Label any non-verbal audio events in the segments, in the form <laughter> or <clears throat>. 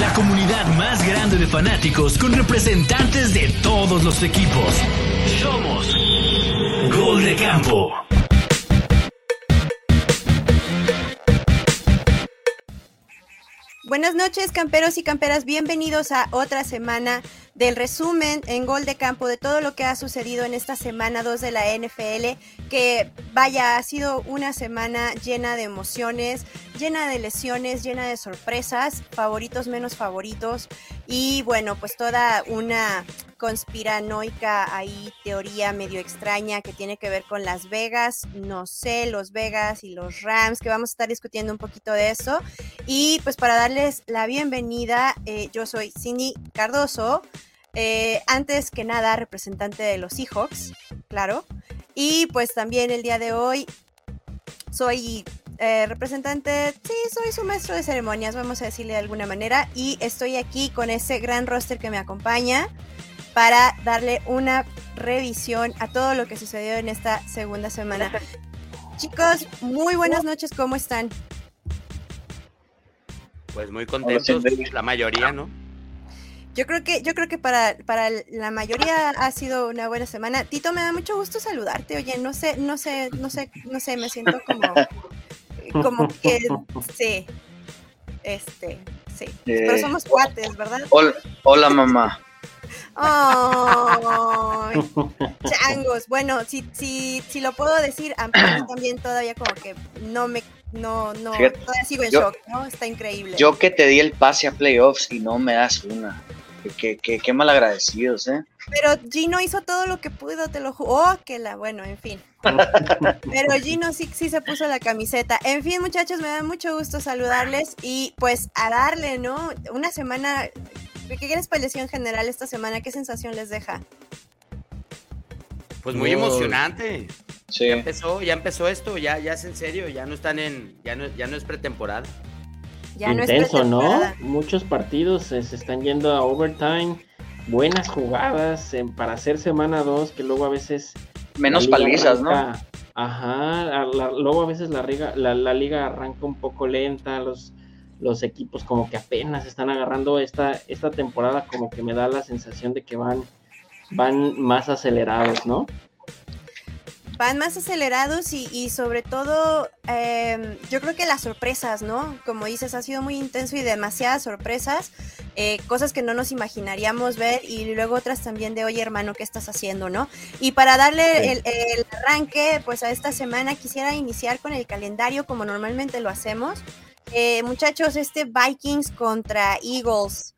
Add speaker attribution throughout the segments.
Speaker 1: La comunidad más grande de fanáticos con representantes de todos los equipos. Somos Gol de Campo.
Speaker 2: Buenas noches, camperos y camperas. Bienvenidos a otra semana del resumen en gol de campo de todo lo que ha sucedido en esta semana 2 de la NFL, que vaya, ha sido una semana llena de emociones, llena de lesiones, llena de sorpresas, favoritos menos favoritos y bueno, pues toda una conspiranoica ahí, teoría medio extraña que tiene que ver con Las Vegas, no sé, los Vegas y los Rams, que vamos a estar discutiendo un poquito de eso. Y pues para darles la bienvenida, eh, yo soy Cindy Cardoso, eh, antes que nada representante de los Seahawks, claro. Y pues también el día de hoy soy eh, representante, sí, soy su maestro de ceremonias, vamos a decirle de alguna manera, y estoy aquí con ese gran roster que me acompaña para darle una revisión a todo lo que sucedió en esta segunda semana. Chicos, muy buenas noches, ¿cómo están?
Speaker 3: Pues muy contentos, la mayoría, ¿no?
Speaker 2: Yo creo que, yo creo que para, para la mayoría ha sido una buena semana. Tito, me da mucho gusto saludarte. Oye, no sé, no sé, no sé, no sé, me siento como, como <laughs> que sí. Este, sí. Pero somos cuates, ¿verdad?
Speaker 4: Hola, hola mamá.
Speaker 2: Ay, <laughs> changos. Bueno, si, si, si lo puedo decir, a mí <clears throat> también todavía como que no me, no, no, todavía sigo en shock, ¿no? Está increíble.
Speaker 4: Yo que te di el pase a playoffs y no me das una. Qué, qué, qué mal agradecidos, ¿eh?
Speaker 2: Pero Gino hizo todo lo que pudo, te lo juro. Oh, que la, bueno, en fin. Pero Gino sí, sí se puso la camiseta. En fin, muchachos, me da mucho gusto saludarles y pues a darle, ¿no? Una semana ¿Qué les pareció en general esta semana? ¿Qué sensación les deja?
Speaker 3: Pues muy emocionante. Sí. Ya empezó, ya empezó esto, ya, ya es en serio, ya no están en, ya no, ya no es pretemporada.
Speaker 5: Ya Intenso, no, Muchos partidos se están yendo a overtime, buenas jugadas para hacer semana 2, que luego a veces...
Speaker 4: Menos palizas, ¿no?
Speaker 5: Ajá, luego a veces la, la, la liga arranca un poco lenta, los los equipos como que apenas están agarrando esta, esta temporada, como que me da la sensación de que van, van más acelerados, ¿no?
Speaker 2: Van más acelerados y, sobre todo, em, yo creo que las sorpresas, ¿no? Como dices, ha sido muy intenso y demasiadas sorpresas, eh, cosas que no nos imaginaríamos ver y luego otras también de, oye hermano, ¿qué estás haciendo, no? Y para darle el, el arranque, pues a esta semana quisiera iniciar con el calendario como normalmente lo hacemos. Eh, muchachos, este Vikings contra Eagles.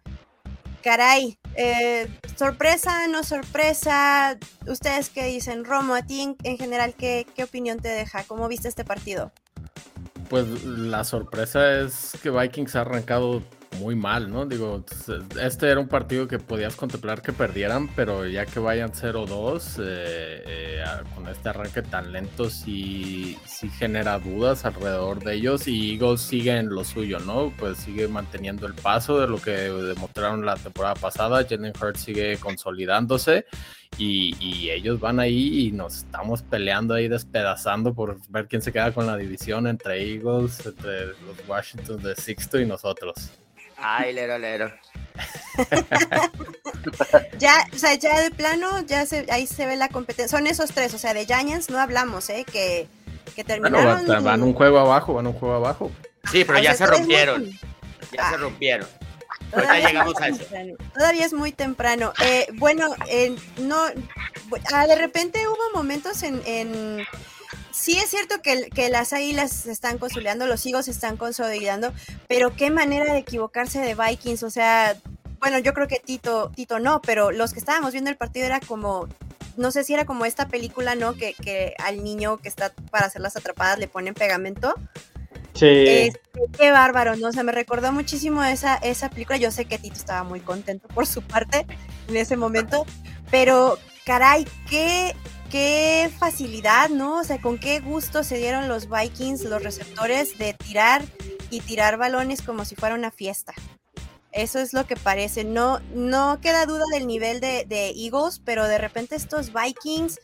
Speaker 2: Caray, eh, sorpresa, no sorpresa. ¿Ustedes qué dicen? Romo, a ti en, general, ¿qué, ¿qué opinión te deja? ¿Cómo viste este partido?
Speaker 6: Pues la sorpresa es que Vikings ha arrancado muy mal, ¿no? Digo, este era un partido que podías contemplar que perdieran, pero ya que vayan 0-2, eh, eh, con este arranque tan lento, sí, sí, genera dudas alrededor de ellos y Eagles sigue en lo suyo, ¿no? Pues sigue manteniendo el paso de lo que demostraron la temporada pasada, Jalen Hurts sigue consolidándose y, y, ellos van ahí y nos estamos peleando ahí despedazando por ver quién se queda con la división entre Eagles, entre los Washington de Sixto y nosotros.
Speaker 3: Ay, lero, lero. <laughs>
Speaker 2: ya, o sea, ya de plano, ya se, ahí se ve la competencia. Son esos tres, o sea, de Giants no hablamos, ¿eh? Que, que terminaron.
Speaker 6: Bueno, van, un juego abajo, van un juego abajo.
Speaker 3: Sí, pero ya se rompieron. Ya se ah. rompieron. Ahorita llegamos a eso.
Speaker 2: Todavía es muy temprano. Eh, bueno, eh, no, ah, de repente hubo momentos en, en sí es cierto que, que las águilas se están consolidando, los higos se están consolidando, pero qué manera de equivocarse de Vikings, o sea, bueno, yo creo que Tito, Tito no, pero los que estábamos viendo el partido era como, no sé si era como esta película, ¿no? Que, que al niño que está para hacer las atrapadas le ponen pegamento.
Speaker 5: Sí.
Speaker 2: Este, qué bárbaro, ¿no? O sea, me recordó muchísimo esa, esa película. Yo sé que Tito estaba muy contento por su parte en ese momento, pero caray, qué qué facilidad, ¿no? O sea, con qué gusto se dieron los Vikings, los receptores, de tirar y tirar balones como si fuera una fiesta. Eso es lo que parece. No, no queda duda del nivel de, Eagles, pero de repente estos Vikings,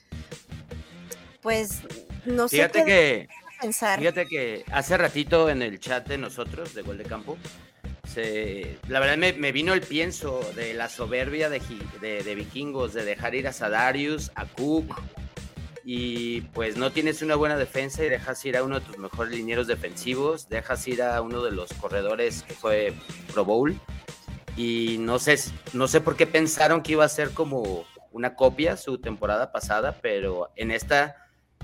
Speaker 2: pues no
Speaker 3: Fíjate
Speaker 2: sé.
Speaker 3: que
Speaker 2: pensar.
Speaker 3: Fíjate que hace ratito en el chat de nosotros, de Gol de Campo, la verdad me, vino el pienso de la soberbia de, vikingos, de dejar ir a Sadarius, a Cook, y pues no tienes una buena defensa y dejas ir a uno de tus mejores linieros defensivos, dejas ir a uno de los corredores que fue Pro Bowl, y no sé, no sé por qué pensaron que iba a ser como una copia su temporada pasada, pero en esta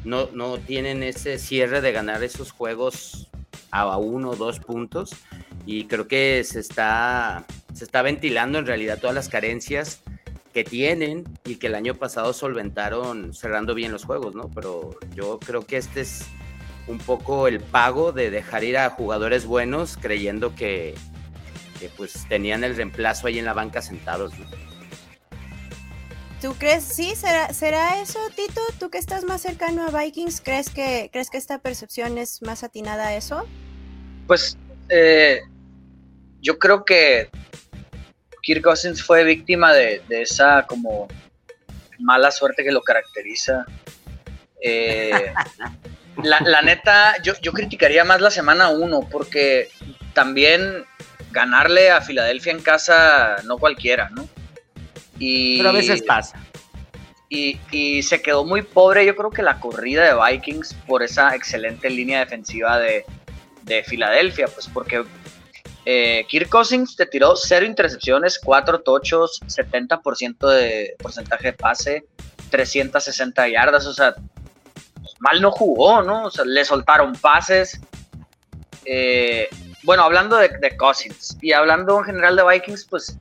Speaker 3: no, no tienen ese cierre de ganar esos juegos a uno o dos puntos y creo que se está, se está ventilando en realidad todas las carencias que tienen y que el año pasado solventaron cerrando bien los juegos, ¿no? Pero yo creo que este es un poco el pago de dejar ir a jugadores buenos creyendo que, que pues tenían el reemplazo ahí en la banca sentados, ¿no?
Speaker 2: ¿Tú crees, sí, será, será eso, Tito? ¿Tú que estás más cercano a Vikings, crees que, crees que esta percepción es más atinada a eso?
Speaker 4: Pues eh, yo creo que Kirk Cousins fue víctima de, esa como mala suerte que lo caracteriza. Eh, la, neta, yo, yo criticaría más la semana 1 porque también ganarle a Filadelfia en casa no cualquiera, ¿no?
Speaker 3: Pero a veces pasa.
Speaker 4: Y, se quedó muy pobre, yo creo que la corrida de Vikings por esa excelente línea defensiva de, Filadelfia, pues porque eh, Kirk Cousins te tiró cero intercepciones, cuatro tochos, 70% de porcentaje de pase, 360 yardas, o sea, mal no jugó, ¿no? O sea, le soltaron pases. Eh, bueno, hablando de, de, Cousins y hablando en general de Vikings, pues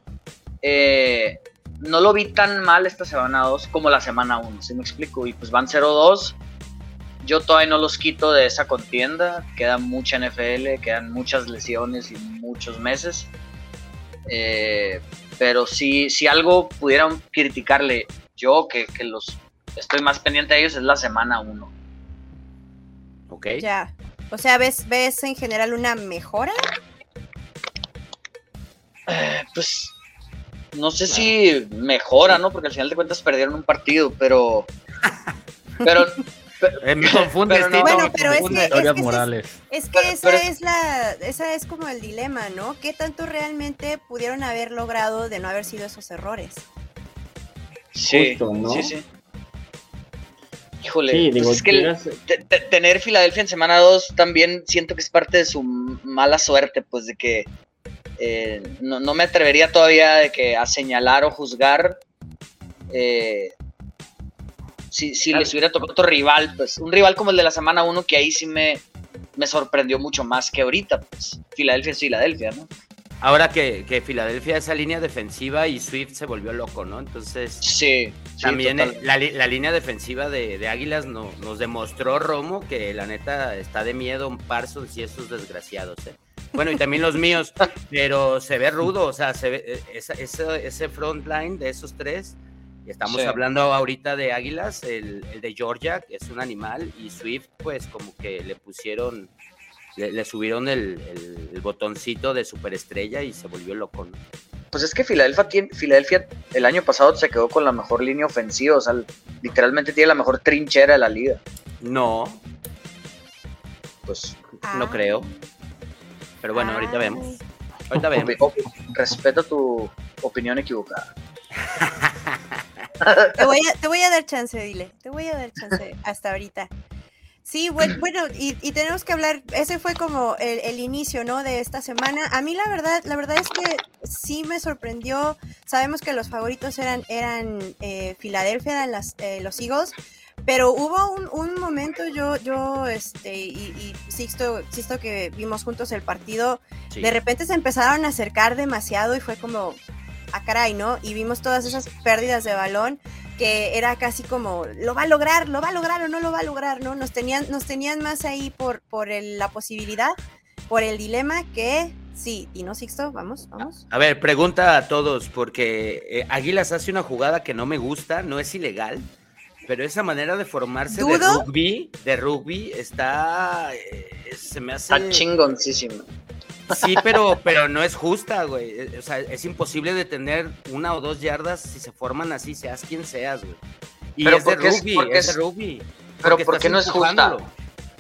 Speaker 4: eh, no lo vi tan mal esta semana 2 como la semana 1, si me explico? Y pues van 0-2. Yo todavía no los quito de esa contienda. Queda mucha NFL, quedan muchas lesiones y muchos meses. Eh, pero si, si algo pudieran criticarle yo, que, los estoy más pendiente de ellos, es la semana 1.
Speaker 2: Ok. Ya. O sea, ¿ves, ¿ves en general una mejora?
Speaker 4: Eh, pues no sé si mejora, ¿no? Porque al final de cuentas perdieron un partido, pero. <laughs> Pero.
Speaker 3: Eh, me confunde,
Speaker 2: Bueno, pero es que, es que, esa es la, esa es como el dilema, ¿no? ¿Qué tanto realmente pudieron haber logrado de no haber sido esos errores?
Speaker 4: Sí, sí, sí. Híjole, pues es que tener Filadelfia en semana 2 también siento que es parte de su mala suerte, pues de que eh, no, me atrevería todavía de que a señalar o juzgar eh, si, si les hubiera tocado otro rival, pues un rival como el de la semana 1 que ahí sí me, me sorprendió mucho más que ahorita, pues Filadelfia es Filadelfia, ¿no?
Speaker 3: Ahora que, que, Filadelfia esa línea defensiva y Swift se volvió loco, ¿no? Entonces,
Speaker 4: sí,
Speaker 3: también la, línea defensiva de, Águilas nos demostró Romo que la neta está de miedo un Parsons y esos desgraciados, ¿eh? Bueno, y también los míos, <laughs> pero se ve rudo, o sea, se ve eh, ese, ese front line de esos tres. Estamos hablando ahorita de Águilas, el, de Georgia, que es un animal, y Swift, pues como que le pusieron, le, subieron el, botoncito de superestrella y se volvió loco.
Speaker 4: Pues es que Filadelfia, tiene, Filadelfia el año pasado se quedó con la mejor línea ofensiva, o sea, literalmente tiene la mejor trinchera de la liga.
Speaker 3: No. Pues no ah. creo. Pero bueno, ahorita vemos. Ahorita vemos.
Speaker 4: Respeto tu opinión equivocada. <laughs>
Speaker 2: te, voy a, <laughs> te voy a dar chance, dile. Te voy a dar chance hasta ahorita. Sí, <clears throat> bueno, y, tenemos que hablar, ese fue como el, inicio, ¿no? De esta semana. A mí la verdad, la verdad es que sí me sorprendió. Sabemos que los favoritos eran, eran eh, Filadelfia, eran las, eh, los Eagles, pero hubo un, momento, yo, yo, este, y, y Sixto, que vimos juntos el partido, de repente se empezaron a acercar demasiado y fue como, a ah, caray, ¿no? Y vimos todas esas pérdidas de balón que era casi como, lo va a lograr, lo va a lograr o no lo va a lograr, ¿no? Nos tenían, nos tenían más ahí por, por la posibilidad, por el dilema que Sí, y no Sixto, vamos, vamos.
Speaker 3: A ver, pregunta a todos, porque eh, Águilas hace una jugada que no me gusta, no es ilegal, pero esa manera de formarse de rugby, de rugby está, eh, se me hace...
Speaker 4: Está chingoncísimo.
Speaker 3: Sí, pero, pero no es justa, güey. Eh, o sea, es imposible detener una o dos yardas si se forman así, seas quien seas, güey. Y
Speaker 4: pero
Speaker 3: es de rugby, es, de rugby.
Speaker 4: Pero ¿por qué no es justa?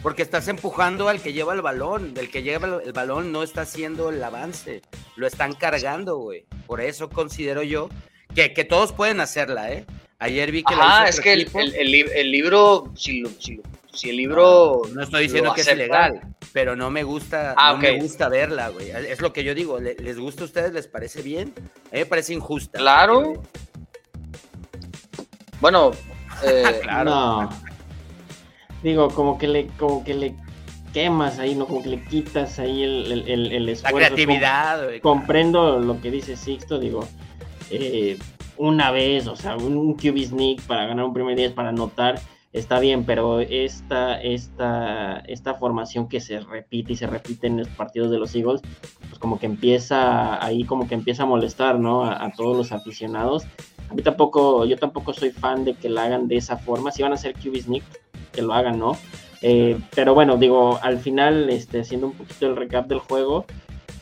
Speaker 3: porque estás empujando al que lleva el balón. El que lleva el balón no está haciendo el avance, lo están cargando, güey. Por eso considero yo que, que todos pueden hacerla, ¿eh? Ayer vi que
Speaker 4: Ah, es que el, el, el, el, libro, si, lo, si, si, el libro.
Speaker 3: No, no estoy diciendo que es ilegal, pero no me gusta, ah, no okay. me gusta verla, güey. Es lo que yo digo. ¿Les gusta a ustedes? ¿Les parece bien? A mí me parece injusta.
Speaker 4: Claro. Porque... Bueno, <laughs> eh,
Speaker 5: claro. No. Digo, como que le, como que le quemas ahí, ¿no? Como que le quitas ahí el, el, el esfuerzo.
Speaker 3: La creatividad,
Speaker 5: güey. Comprendo lo que dice Sixto, digo. Eh, una vez, o sea, un QB sneak para ganar un primer 10, para anotar, está bien, pero esta, esta, esta formación que se repite y se repite en los partidos de los Eagles, pues como que empieza, ahí como que empieza a molestar, ¿no? A, a todos los aficionados. A mí tampoco, yo tampoco soy fan de que la hagan de esa forma. Si van a hacer QB sneak, que lo hagan, ¿no? Eh, pero bueno, digo, al final, este, haciendo un poquito el recap del juego,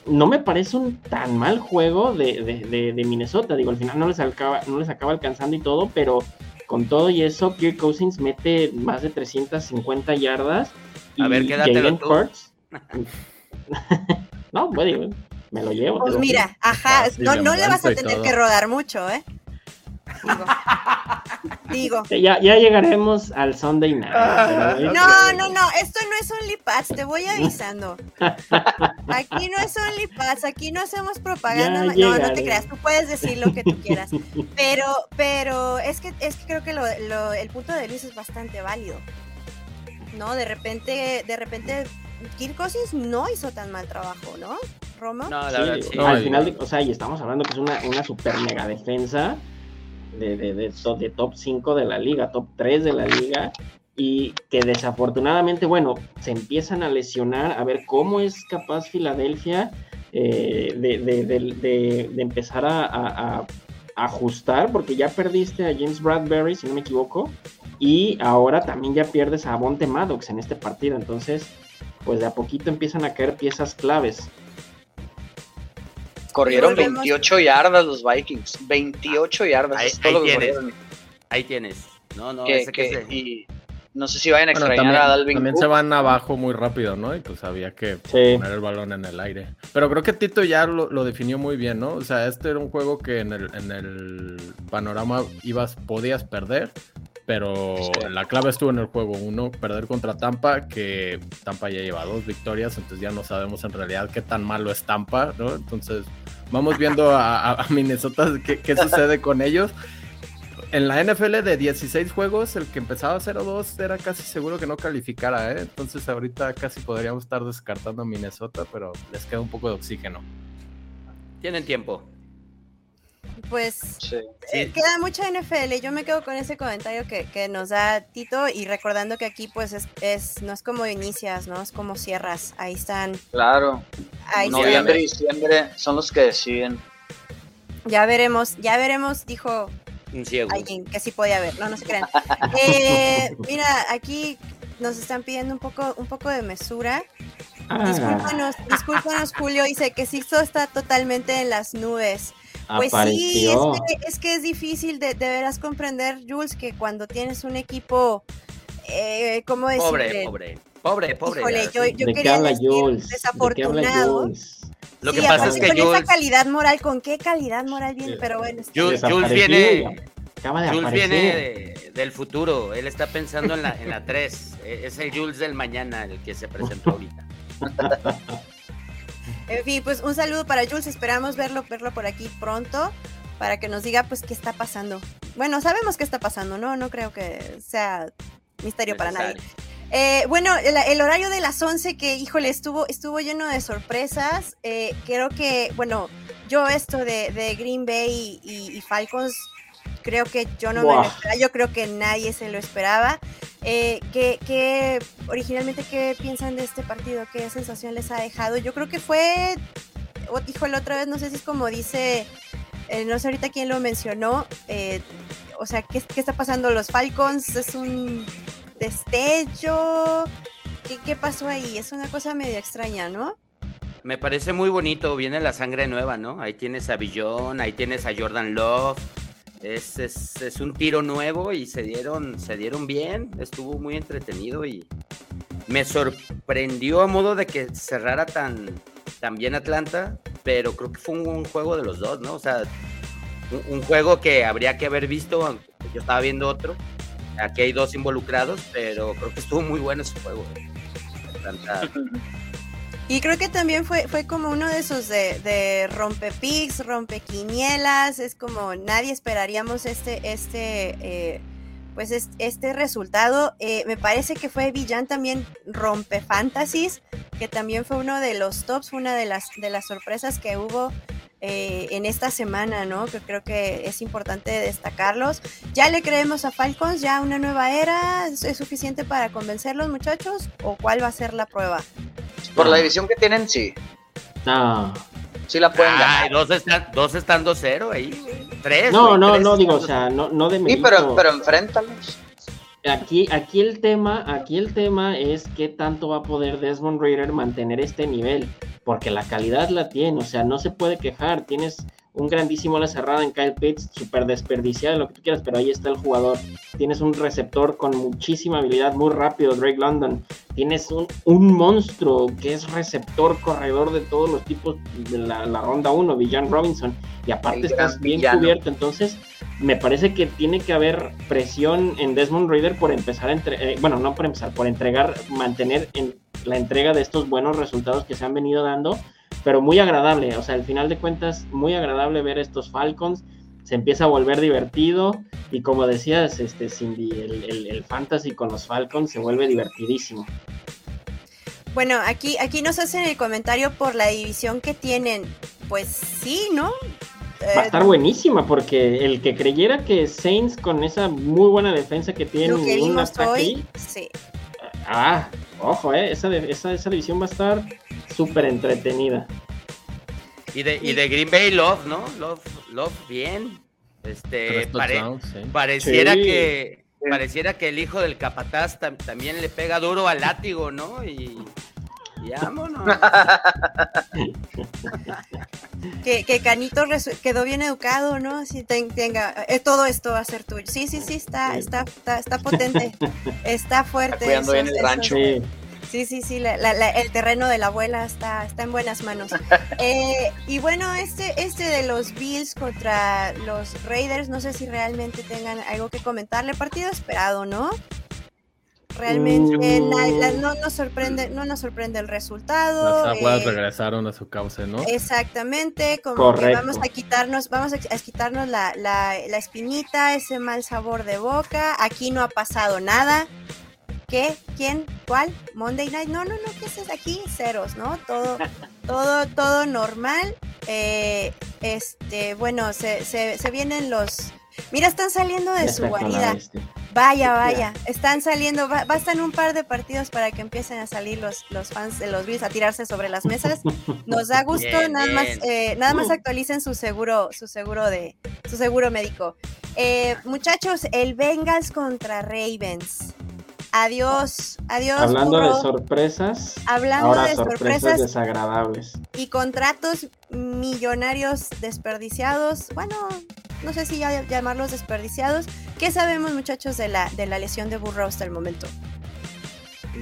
Speaker 5: no me parece un tan mal juego de, de, de, de, Minnesota. Digo, al final no les, acaba, no les acaba alcanzando y todo, pero con todo y eso, Kirk Cousins mete más de 350 yardas.
Speaker 3: A ver, quédatelo tú.
Speaker 5: Hurts, <laughs> no, bueno, me lo llevo.
Speaker 2: Pues mira, ajá, no, no le vas a tener que rodar mucho, ¿eh? Digo. Digo. <laughs>
Speaker 5: Ya, ya, llegaremos al Sunday night.
Speaker 2: Ah, no, no, no, esto no es OnlyPads, te voy avisando. Aquí no es OnlyPads, aquí no hacemos propaganda. No, no te creas, tú puedes decir lo que tú quieras. Pero, pero es que, es que creo que lo, lo, el punto de Luis es bastante válido. ¿No? De repente, de repente, Kirk Cousins no hizo tan mal trabajo, ¿no? ¿Romo?
Speaker 3: No, la verdad, sí.
Speaker 5: No, al final, de, o sea, y estamos hablando que es una, una super mega defensa de, de, de, de top 5 de la liga, top 3 de la liga, y que desafortunadamente, bueno, se empiezan a lesionar, a ver cómo es capaz Filadelfia eh, de, de, empezar a, a, a, ajustar, porque ya perdiste a James Bradbury, si no me equivoco, y ahora también ya pierdes a Bonte Maddox en este partido, entonces, pues de a poquito empiezan a caer piezas claves.
Speaker 4: Corrieron 28 yardas los Vikings. 28 yardas.
Speaker 3: Ahí,
Speaker 4: es todo
Speaker 3: ahí
Speaker 4: lo que
Speaker 3: tienes.
Speaker 4: corrieron.
Speaker 3: Ahí tienes. No, no,
Speaker 4: Que-
Speaker 3: ese que
Speaker 4: que-
Speaker 3: se-
Speaker 4: y no sé si vayan a
Speaker 6: Bueno,
Speaker 4: extrañar
Speaker 6: también,
Speaker 4: a Dalvin
Speaker 6: también
Speaker 4: Cook.
Speaker 6: se van abajo muy rápido, ¿no? Y pues había que
Speaker 5: Sí.
Speaker 6: poner el balón en el aire. Pero creo que Tito ya lo, lo definió muy bien, ¿no? O sea, este era un juego que en el, en el panorama ibas, podías perder, pero
Speaker 4: Sí.
Speaker 6: la clave estuvo en el juego uno, perder contra Tampa, que Tampa ya lleva dos victorias, entonces ya no sabemos en realidad qué tan malo es Tampa, ¿no? Entonces vamos viendo a, Minnesota qué, qué <laughs> sucede con ellos. En la NFL de 16 juegos, el que empezaba 0-2 era casi seguro que no calificara, ¿eh? Entonces ahorita casi podríamos estar descartando a Minnesota, pero les queda un poco de oxígeno.
Speaker 3: Tienen tiempo.
Speaker 2: Pues
Speaker 4: Sí.
Speaker 2: eh, queda mucha NFL. Yo me quedo con ese comentario que, que nos da Tito y recordando que aquí pues es, es no es como inicias, ¿no? Es como cierras. Ahí están.
Speaker 4: Claro.
Speaker 2: Ahí.
Speaker 4: Noviembre y diciembre son los que deciden.
Speaker 2: Ya veremos, ya veremos, dijo
Speaker 3: ciego.
Speaker 2: alguien que sí podía ver, no, no se crean. <laughs> Eh, mira, aquí nos están pidiendo un poco, un poco de mesura.
Speaker 5: Ah,
Speaker 2: Discúlpanos, discúlpanos, Julio, dice que Sixto está totalmente en las nubes. Pues sí, es que, es que es difícil de, de veras comprender, Jules, que cuando tienes un equipo, eh, ¿cómo decirle?
Speaker 3: Pobre, pobre. Pobre, pobre.
Speaker 2: Híjole, yo, yo
Speaker 5: ¿De
Speaker 2: quería
Speaker 5: habla
Speaker 2: decir
Speaker 5: Jules? ¿De
Speaker 2: desafortunado.
Speaker 5: Jules?
Speaker 3: Lo
Speaker 2: Sí,
Speaker 3: que pasa es
Speaker 2: aparte
Speaker 3: que
Speaker 2: con esa calidad moral, ¿con qué calidad moral viene? Pero bueno, está
Speaker 3: Jules,
Speaker 2: bien.
Speaker 3: Jules viene,
Speaker 5: Acaba de
Speaker 3: Jules viene de- del futuro. Él está pensando en la, en la 3. Es el Jules del mañana el que se presentó ahorita. <laughs>
Speaker 2: En fin, pues un saludo para Jules, esperamos verlo, verlo por aquí pronto para que nos diga pues qué está pasando. Bueno, sabemos qué está pasando, ¿no? No creo que sea misterio para nadie. Eh, bueno, el, el horario de las 11 que, híjole, estuvo, estuvo lleno de sorpresas. Eh, creo que, bueno, yo esto de, de Green Bay y, y- y Falcons, creo que yo no me lo esperaba, yo creo que nadie se lo esperaba. Eh, ¿qué, qué- originalmente, ¿qué piensan de este partido? ¿Qué sensación les ha dejado? Yo creo que fue, o- híjole, otra vez, no sé si es como dice, eh, no sé ahorita quién lo mencionó, eh, o sea, ¿qué, ¿qué está pasando? Los Falcons es un destello. ¿Qué, ¿Qué pasó ahí? Es una cosa medio extraña, ¿no?
Speaker 3: Me parece muy bonito. Viene la sangre nueva, ¿no? Ahí tienes a Billon, ahí tienes a Jordan Love. Es, es, es un tiro nuevo y se dieron, se dieron bien. Estuvo muy entretenido y, me sorprendió a modo de que cerrara tan, tan bien Atlanta, pero creo que fue un, juego de los dos, ¿no? O sea, un, juego que habría que haber visto, yo estaba viendo otro, aquí hay dos involucrados, pero creo que estuvo muy bueno ese juego. Atlanta <laughs>
Speaker 2: y creo que también fue, fue como uno de esos de, de rompepics, rompequinielas, es como nadie esperaríamos este, este, eh, pues este resultado. Eh, me parece que fue Villan también rompe fantasies, que también fue uno de los tops, una de las, de las sorpresas que hubo eh, en esta semana, ¿no? Que creo que es importante destacarlos. ¿Ya le creemos a Falcons? ¿Ya una nueva era? ¿Es suficiente para convencerlos, muchachos? ¿O cuál va a ser la prueba?
Speaker 4: Por la división que tienen, sí.
Speaker 5: No.
Speaker 4: Sí la pueden ganar.
Speaker 3: Dos están, dos están 2-0 ahí. Tres.
Speaker 5: No, no, no, digo, o sea, no, no de
Speaker 4: Sí, pero, pero enfréntalos.
Speaker 5: Aquí, aquí el tema, aquí el tema es qué tanto va a poder Desmond Raider mantener este nivel, porque la calidad la tiene, o sea, no se puede quejar, tienes un grandísimo la cerrada en Kyle Pitts, súper desperdiciado, lo que tú quieras, pero ahí está el jugador. Tienes un receptor con muchísima habilidad, muy rápido, Drake London. Tienes un, un monstruo que es receptor, corredor de todos los tipos de la, ronda 1, Villan Robinson. Y aparte estás bien cubierto, entonces me parece que tiene que haber presión en Desmond Raider por empezar a entre eh, bueno, no por empezar, por entregar, mantener en la entrega de estos buenos resultados que se han venido dando pero muy agradable, o sea, al final de cuentas, muy agradable ver estos Falcons, se empieza a volver divertido y como decías, este Cindy, el, fantasy con los Falcons se vuelve divertidísimo.
Speaker 2: Bueno, aquí, aquí nos hacen el comentario por la división que tienen. Pues sí, ¿no?
Speaker 5: Va a estar eh, buenísima porque el que creyera que Saints con esa muy buena defensa que tiene
Speaker 2: un hoy, sí.
Speaker 5: Ah, ojo, eh, esa, esa, esa división va a estar súper entretenida.
Speaker 3: Y de, y de Green Bay Love, ¿no? Love, Love bien. Este, pareciera que pareciera que el hijo del capataz también le pega duro al látigo, ¿no? Y vámonos. <laughs>
Speaker 2: que, que, Canito quedó bien educado, ¿no? Si tenga, eh, todo esto va a ser tuyo. Sí, sí, sí, está, está, está, potente, <laughs> está fuerte.
Speaker 4: Está cuidando el rancho.
Speaker 2: Sí, sí, sí, el terreno de la abuela está, está en buenas manos. <laughs> Eh, y bueno, este, este de los Bills contra los Raiders, no sé si realmente tengan algo que comentarle. Partido esperado, ¿no? Realmente mm. no, nos sorprende, no nos sorprende el resultado.
Speaker 6: Las aguas eh, regresaron a su cauce, ¿no?
Speaker 2: Exactamente, como que vamos a quitarnos, vamos a, quitarnos la, la espinita, ese mal sabor de boca. Aquí no ha pasado nada. ¿Qué? ¿Quién? ¿Cuál? Monday Night. No, no, no, ¿qué es aquí? Ceros, ¿no? Todo, <laughs> todo, todo normal. Eh, este, bueno, se, se, se, vienen los. Mira, están saliendo de su guarida. Vaya, vaya, están saliendo, bastan un par de partidos para que empiecen a salir los, los fans de los Bills a tirarse sobre las mesas. <laughs> Nos da gusto, nada más, eh, nada más actualicen su seguro, su seguro de, su seguro médico. Eh, muchachos, el Bengals contra Ravens. Adiós, adiós.
Speaker 5: Hablando de sorpresas.
Speaker 2: Hablando de
Speaker 5: sorpresas, desagradables.
Speaker 2: Y contratos millonarios desperdiciados. Bueno, no sé si ya llamarlos desperdiciados. ¿Qué sabemos, muchachos, de la, de la lesión de Burrow hasta el momento?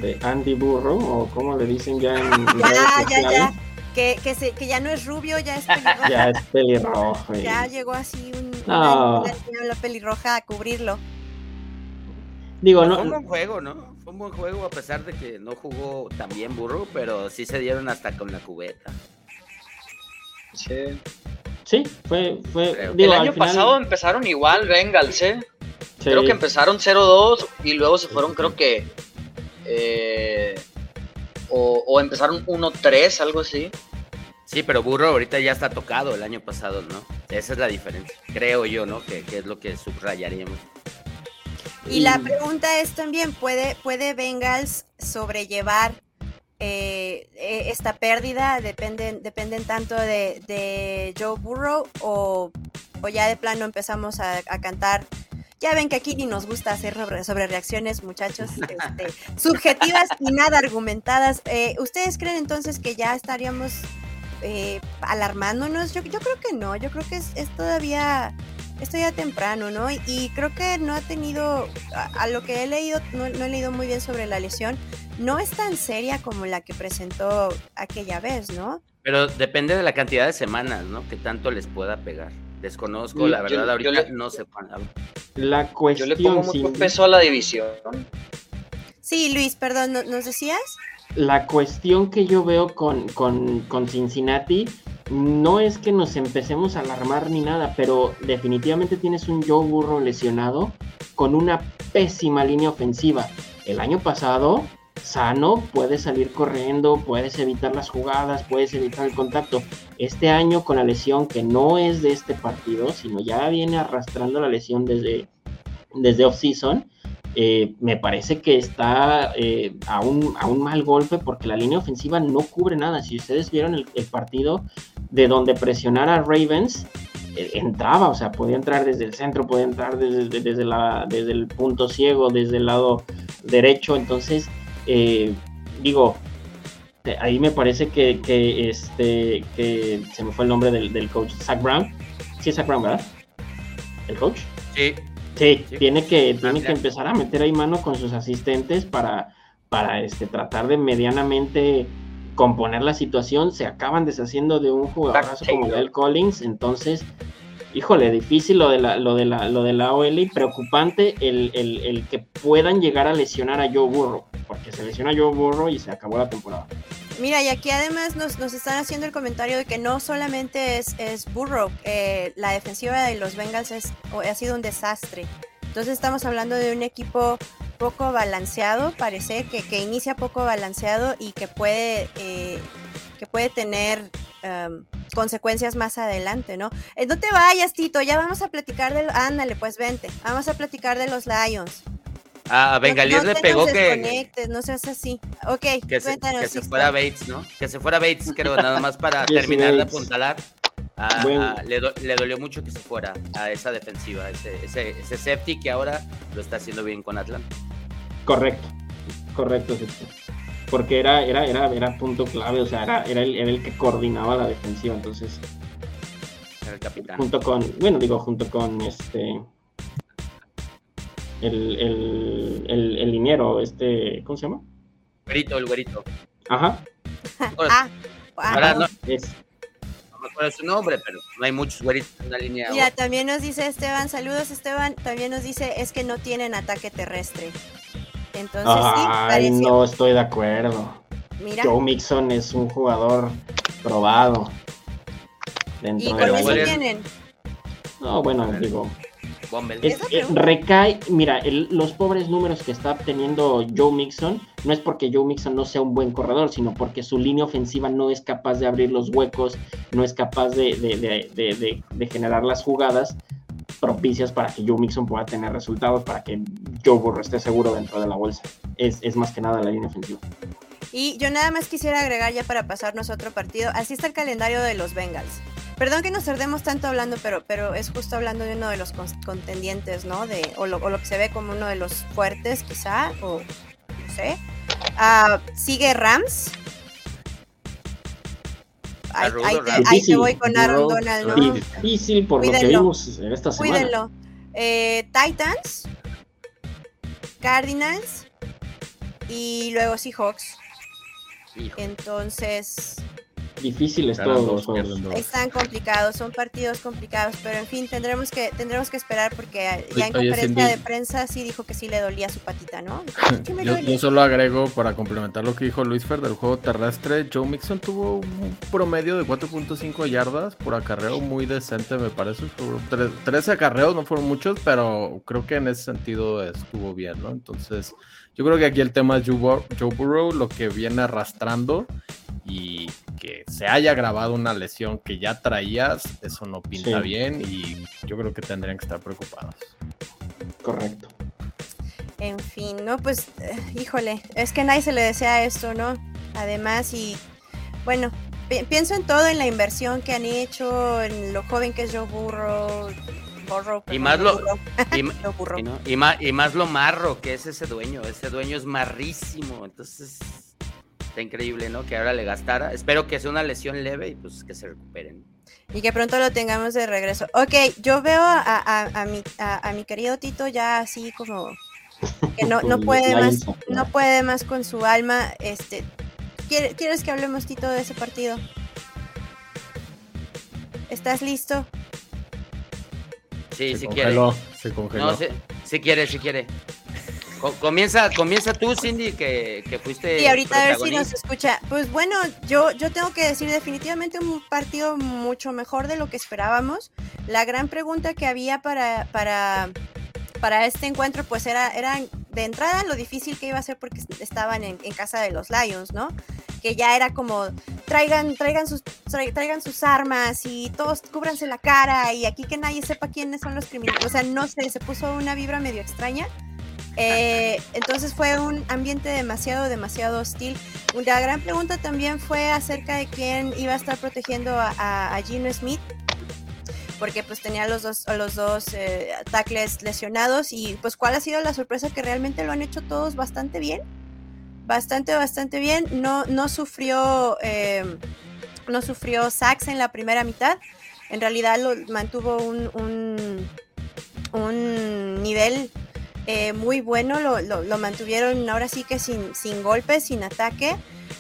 Speaker 5: De Andy Burrow, o como le dicen ya en. <laughs>
Speaker 2: ya, ya, ya. Que, que, se, que, ya no es rubio, ya es <laughs> pelirrojo.
Speaker 5: ya es pelirrojo.
Speaker 2: Ya llegó así un, una pelirroja a cubrirlo.
Speaker 3: Digo, no. Fue un buen juego, ¿no? Fue un buen juego a pesar de que no jugó tan bien burro, pero sí se dieron hasta con la cubeta.
Speaker 5: Sí. Sí, fue. fue
Speaker 4: el año pasado empezaron igual Bengals, ¿eh? Creo que empezaron 0-2 y luego se fueron, creo que. Eh, o, o, empezaron 1-3, algo así.
Speaker 3: Sí, pero Burro ahorita ya está tocado el año pasado, ¿no? Esa es la diferencia, creo yo, ¿no? Que, que es lo que subrayaríamos.
Speaker 2: Y, la pregunta es también, ¿puede, puede Bengals sobrellevar eh, e, esta pérdida? ¿Dependen, dependen tanto de, Joe Burrow o, ya de plano empezamos a, cantar? Ya ven que aquí ni nos gusta hacer sobre, reacciones, muchachos, <laughs> este, subjetivas y nada argumentadas. Eh, ¿Ustedes creen entonces que ya estaríamos eh, alarmándonos? Yo, yo creo que no, yo creo que es, es todavía esto ya temprano, ¿no? Y, creo que no ha tenido, a, lo que he leído, no, he leído muy bien sobre la lesión, no es tan seria como la que presentó aquella vez, ¿no?
Speaker 3: Pero depende de la cantidad de semanas, ¿no? Que tanto les pueda pegar. Desconozco, la verdad, ahorita no sé
Speaker 5: La cuestión.
Speaker 4: Yo le pongo mucho peso a la división.
Speaker 2: Sí, Luis, perdón, ¿nos decías?
Speaker 5: La cuestión que yo veo con, con, con Cincinnati no es que nos empecemos a alarmar ni nada, pero definitivamente tienes un Joe Burro lesionado con una pésima línea ofensiva. El año pasado, sano, puedes salir corriendo, puedes evitar las jugadas, puedes evitar el contacto. Este año con la lesión que no es de este partido, sino ya viene arrastrando la lesión desde, desde off-season, eh, me parece que está eh, a, un, mal golpe porque la línea ofensiva no cubre nada. Si ustedes vieron el, partido de donde presionar a Ravens, eh, entraba, o sea, podía entrar desde el centro, podía entrar desde, desde, desde el punto ciego, desde el lado derecho. Entonces, digo, ahí me parece que, este, que se me fue el nombre del, del coach, Zach Brown. Sí, Zach Brown, ¿verdad? ¿El coach?
Speaker 3: Sí.
Speaker 5: Sí, tiene que, tiene que empezar a meter ahí mano con sus asistentes para, para este, tratar de medianamente componer la situación. Se acaban deshaciendo de un jugador como Gael Collins, entonces, híjole, difícil lo de la, lo de la, lo de la OL y preocupante el, el, que puedan llegar a lesionar a Joe Burrow, porque se lesiona a Joe Burrow y se acabó la temporada.
Speaker 2: Mira, y aquí además nos, nos, están haciendo el comentario de que no solamente es, es Burrow, eh, la defensiva de los Bengals es, ha sido un desastre. Entonces estamos hablando de un equipo poco balanceado, parece que, que inicia poco balanceado y que puede, eh, que puede tener em, consecuencias más adelante, ¿no? Eh, no te vayas, Tito, ya vamos a platicar de... Ándale, pues vente, vamos a platicar de los Lions.
Speaker 3: Ah, a Bengalíes le pegó que.
Speaker 2: No seas así. Ok,
Speaker 3: que se, que se fuera Bates, ¿no? Que se fuera Bates, creo, nada más para <laughs> terminar de apuntalar. Ah, le, le, dolió mucho que se fuera a esa defensiva, ese, ese, ese safety que ahora lo está haciendo bien con Atlanta.
Speaker 5: Correcto, correcto, porque era, era, era, era punto clave, o sea, era, era, el, era el que coordinaba la defensiva, entonces.
Speaker 3: Era el capitán.
Speaker 5: Junto con, bueno, digo, junto con este el, el, el, el liniero, este, ¿cómo se llama?
Speaker 3: Güerito, el güerito.
Speaker 5: Ajá.
Speaker 2: ah,
Speaker 3: ahora no, es, no me acuerdo su nombre, pero no hay muchos güeritos en la línea.
Speaker 2: Mira, también nos dice Esteban, saludos Esteban, también nos dice, es que no tienen ataque terrestre. Entonces,
Speaker 5: Ay, no estoy de acuerdo. Mira. Joe Mixon es un jugador probado.
Speaker 2: Dentro ¿Y con eso tienen?
Speaker 5: No, bueno, digo, recae, mira, los pobres números que está obteniendo Joe Mixon no es porque Joe Mixon no sea un buen corredor, sino porque su línea ofensiva no es capaz de abrir los huecos, no es capaz de, generar las jugadas propicias para que Joe Mixon pueda tener resultados, para que Joe Burrow esté seguro dentro de la bolsa. Es, es más que nada la línea ofensiva.
Speaker 2: Y yo nada más quisiera agregar ya para pasarnos a otro partido, así está el calendario de los Bengals. Perdón que nos tardemos tanto hablando, pero, pero es justo hablando de uno de los contendientes, ¿no? De, o, lo, que se ve como uno de los fuertes, quizá, o no sé. Ah, sigue Rams. Ahí, te, voy con Aaron Donald, ¿no?
Speaker 5: Difícil por lo que vimos esta semana. Cuídenlo.
Speaker 2: Eh, Titans, Cardinals y luego Seahawks. Entonces,
Speaker 5: difíciles todos los juegos.
Speaker 2: Están complicados, son partidos complicados, pero en fin, tendremos que tendremos que esperar porque ya en conferencia de prensa sí dijo que sí le dolía su patita, ¿no?
Speaker 6: yo, solo agrego para complementar lo que dijo Luis Fer del juego terrestre, Joe Mixon tuvo un promedio de 4.5 yardas por acarreo muy decente, me parece. 13 acarreos no fueron muchos, pero creo que en ese sentido estuvo bien, ¿no? Entonces, yo creo que aquí el tema es Joe Burrow, lo que viene arrastrando y que se haya grabado una lesión que ya traías, eso no pinta bien y yo creo que tendrían que estar preocupados.
Speaker 5: Correcto.
Speaker 2: En fin, no, pues, eh, híjole, es que nadie se le desea esto, ¿no? Además, y bueno, pienso en todo, en la inversión que han hecho, en lo joven que es Joe Burrow,
Speaker 3: y más lo, y, <laughs> más, y más lo marro que es ese dueño, ese dueño es marrísimo, entonces Está increíble, ¿no? Que ahora le gastara. Espero que sea una lesión leve y pues que se recuperen.
Speaker 2: Y que pronto lo tengamos de regreso. Ok, yo veo a, mi, a, mi querido Tito ya así como que no, no <laughs> puede más, no puede más con su alma. Este, ¿Quieres que hablemos, Tito, de ese partido? ¿Estás listo?
Speaker 3: Sí, si quiere.
Speaker 6: Se congeló.
Speaker 3: No, si, quiere, si quiere. Comienza, comienza tú, Cindy, que, que fuiste.
Speaker 2: Y ahorita a ver si nos escucha. Pues bueno, yo, yo tengo que decir definitivamente un partido mucho mejor de lo que esperábamos. La gran pregunta que había para, para, para este encuentro, pues era, era de entrada lo difícil que iba a ser porque estaban en, en casa de los Lions, ¿no? Que ya era como traigan, traigan sus, traigan sus armas y todos cúbranse la cara y aquí que nadie sepa quiénes son los criminales. O sea, no sé, se puso una vibra medio extraña. Eh, <laughs> entonces fue un ambiente demasiado, demasiado hostil. La gran pregunta también fue acerca de quién iba a estar protegiendo a, a, Gino Smith, porque pues tenía los dos, los dos eh, tackles lesionados y pues cuál ha sido la sorpresa que realmente lo han hecho todos bastante bien, bastante, bastante bien. No, no sufrió, eh, no sufrió sacks en la primera mitad. En realidad lo mantuvo un, un, nivel eh, muy bueno, lo, mantuvieron ahora sí que sin, sin golpes, sin ataque.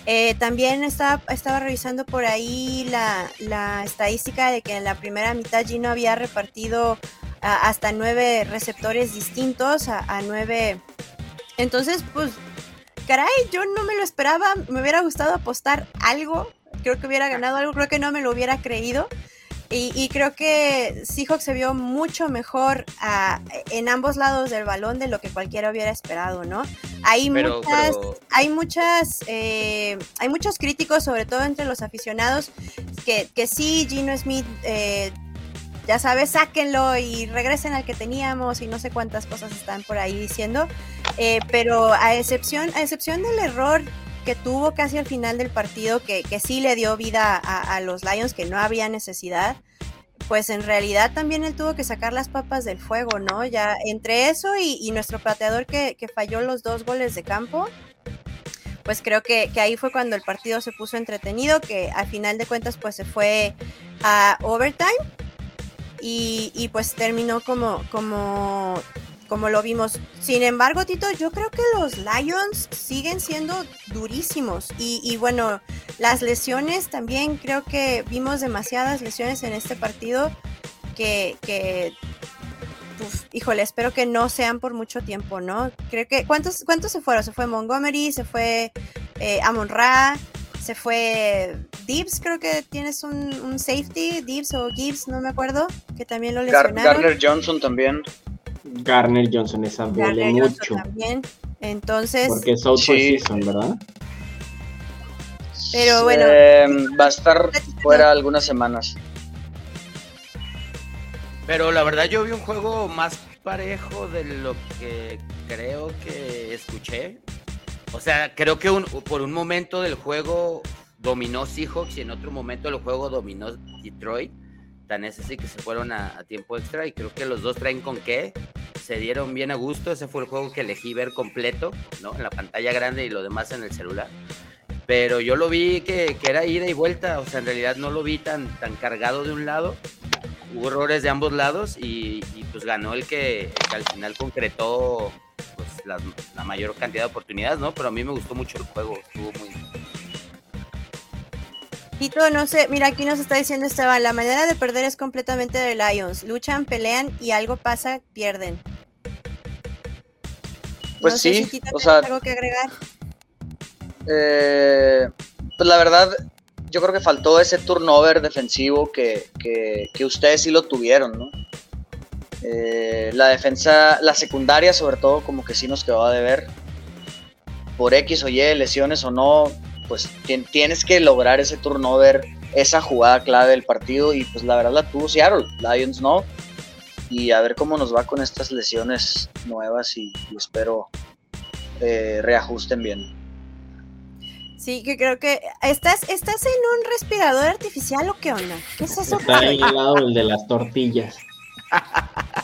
Speaker 2: Eh, también estaba, estaba revisando por ahí la, estadística de que en la primera mitad Gino había repartido hasta nueve receptores distintos, a, a, nueve. Entonces, pues, caray, yo no me lo esperaba, me hubiera gustado apostar algo, creo que hubiera ganado algo, creo que no me lo hubiera creído. Y, creo que Seahawks se vio mucho mejor ah, en ambos lados del balón de lo que cualquiera hubiera esperado, ¿no? Hay muchas, hay muchas, eh, hay muchos críticos, sobre todo entre los aficionados, que, que sí, Gino Smith, eh, ya sabes, sáquenlo y regresen al que teníamos y no sé cuántas cosas están por ahí diciendo, eh, pero a excepción, a excepción del error que tuvo casi al final del partido, que, que sí le dio vida a, los Lions, que no había necesidad, pues en realidad también él tuvo que sacar las papas del fuego, ¿no? Ya entre eso y, nuestro pateador que, falló los dos goles de campo, pues creo que, que, ahí fue cuando el partido se puso entretenido, que al final de cuentas pues se fue a overtime y, y pues terminó como, como como lo vimos. Sin embargo, Tito, yo creo que los Lions siguen siendo durísimos. Y, bueno, las lesiones también creo que vimos demasiadas lesiones en este partido que, que híjole, espero que no sean por mucho tiempo, ¿no? Creo que, ¿cuántos, cuántos se fueron? Se fue Montgomery, se fue eh, Amon Ra, se fue Dibbs, creo que tienes un, safety, Dibbs o Gibbs, no me acuerdo, que también lo lesionaron.
Speaker 4: Garner Johnson también.
Speaker 5: Garner Johnson, esa duele mucho.
Speaker 2: También. Entonces.
Speaker 5: Porque es out season, ¿verdad?
Speaker 2: Pero bueno.
Speaker 4: va a estar fuera algunas semanas.
Speaker 3: Pero la verdad yo vi un juego más parejo de lo que creo que escuché. O sea, creo que por un momento del juego dominó Seahawks y en otro momento el juego dominó Detroit. Tan es así que se fueron a, tiempo extra y creo que los dos traen con qué. Se dieron bien a gusto. Ese fue el juego que elegí ver completo, ¿no? En la pantalla grande y lo demás en el celular. Pero yo lo vi que, era ida y vuelta. O sea, en realidad no lo vi tan, tan cargado de un lado. Hubo errores de ambos lados y, pues ganó el que, al final concretó pues, la, la, mayor cantidad de oportunidades, ¿no? Pero a mí me gustó mucho el juego. Estuvo muy,
Speaker 2: No sé, mira, aquí nos está diciendo Esteban, la manera de perder es completamente de Lions. Luchan, pelean y algo pasa, pierden.
Speaker 4: Pues sí, o sea,
Speaker 2: algo que agregar.
Speaker 4: Eh, pues la verdad, yo creo que faltó ese turnover defensivo que, que, ustedes sí lo tuvieron, ¿no? Eh, la defensa, la secundaria sobre todo, como que sí nos quedó a deber. Por X o Y, lesiones o no, pues tienes que lograr ese turnover, esa jugada clave del partido y pues la verdad la tuvo Seattle, Lions no. Y a ver cómo nos va con estas lesiones nuevas y, espero eh, reajusten bien.
Speaker 2: Sí, que creo que estás, estás en un respirador artificial o qué onda? ¿Qué es eso?
Speaker 5: Está ahí al lado el de las tortillas. <laughs>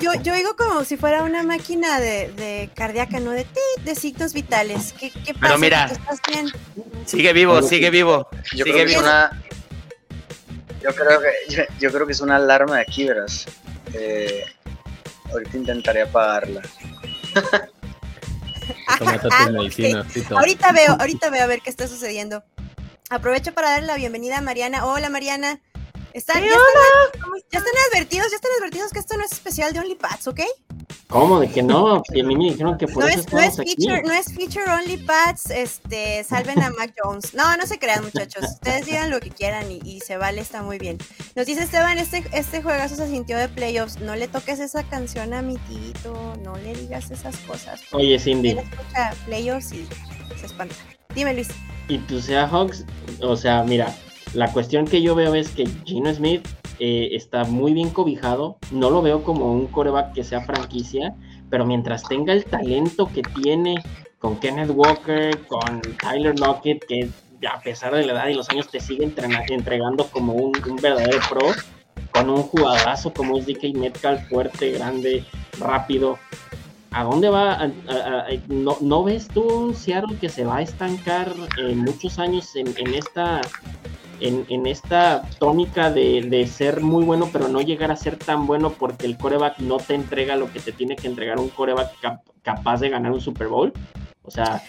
Speaker 2: Yo, yo oigo como si fuera una máquina de, de cardíaca, ¿no? De de signos vitales. ¿Qué, qué pasa?
Speaker 3: Pero mira,
Speaker 2: ¿Estás bien?
Speaker 3: Sigue vivo, sigue vivo.
Speaker 4: Yo
Speaker 3: sigue
Speaker 4: creo que Yo creo que, yo, yo creo que es una alarma de aquí, verás. Eh, ahorita intentaré apagarla. <laughs>
Speaker 6: Tómate
Speaker 2: Ah. Ahorita veo, ahorita veo a ver qué está sucediendo. Aprovecho para darle la bienvenida a Mariana. Hola Mariana. ¿Están, ya, están, ya están advertidos, ya están advertidos que esto no es especial de OnlyPads, ¿ok?
Speaker 5: ¿Cómo? ¿De que no? <laughs> Si a mí me dijeron que por
Speaker 2: No
Speaker 5: eso
Speaker 2: es, no es
Speaker 5: estamos aquí.
Speaker 2: feature, no es feature OnlyPads, este, salven a Mac Jones. No, no se crean muchachos, <laughs> ustedes digan lo que quieran y, y se vale, está muy bien. Nos dice Esteban, este, este juegazo se sintió de playoffs, no le toques esa canción a mi tito, no le digas esas cosas.
Speaker 5: Oye, Cindy,
Speaker 2: Él escucha playoffs y se espanta. Dime Luis.
Speaker 5: y tu Seahawks, o sea, mira, la cuestión que yo veo es que Gino Smith eh, está muy bien cobijado. No lo veo como un coreback que sea franquicia, pero mientras tenga el talento que tiene con Kenneth Walker, con Tyler Lockett, que a pesar de la edad y los años te sigue entregando como un, verdadero pro, con un jugadorazo como es DK Metcalf, fuerte, grande, rápido. ¿A dónde va? ¿no, ¿No ves tú un Seattle que se va a estancar eh, muchos años en, en esta en, en esta tónica de, de ser muy bueno, pero no llegar a ser tan bueno porque el coreback no te entrega lo que te tiene que entregar un coreback cap- capaz de ganar un Super Bowl? O sea,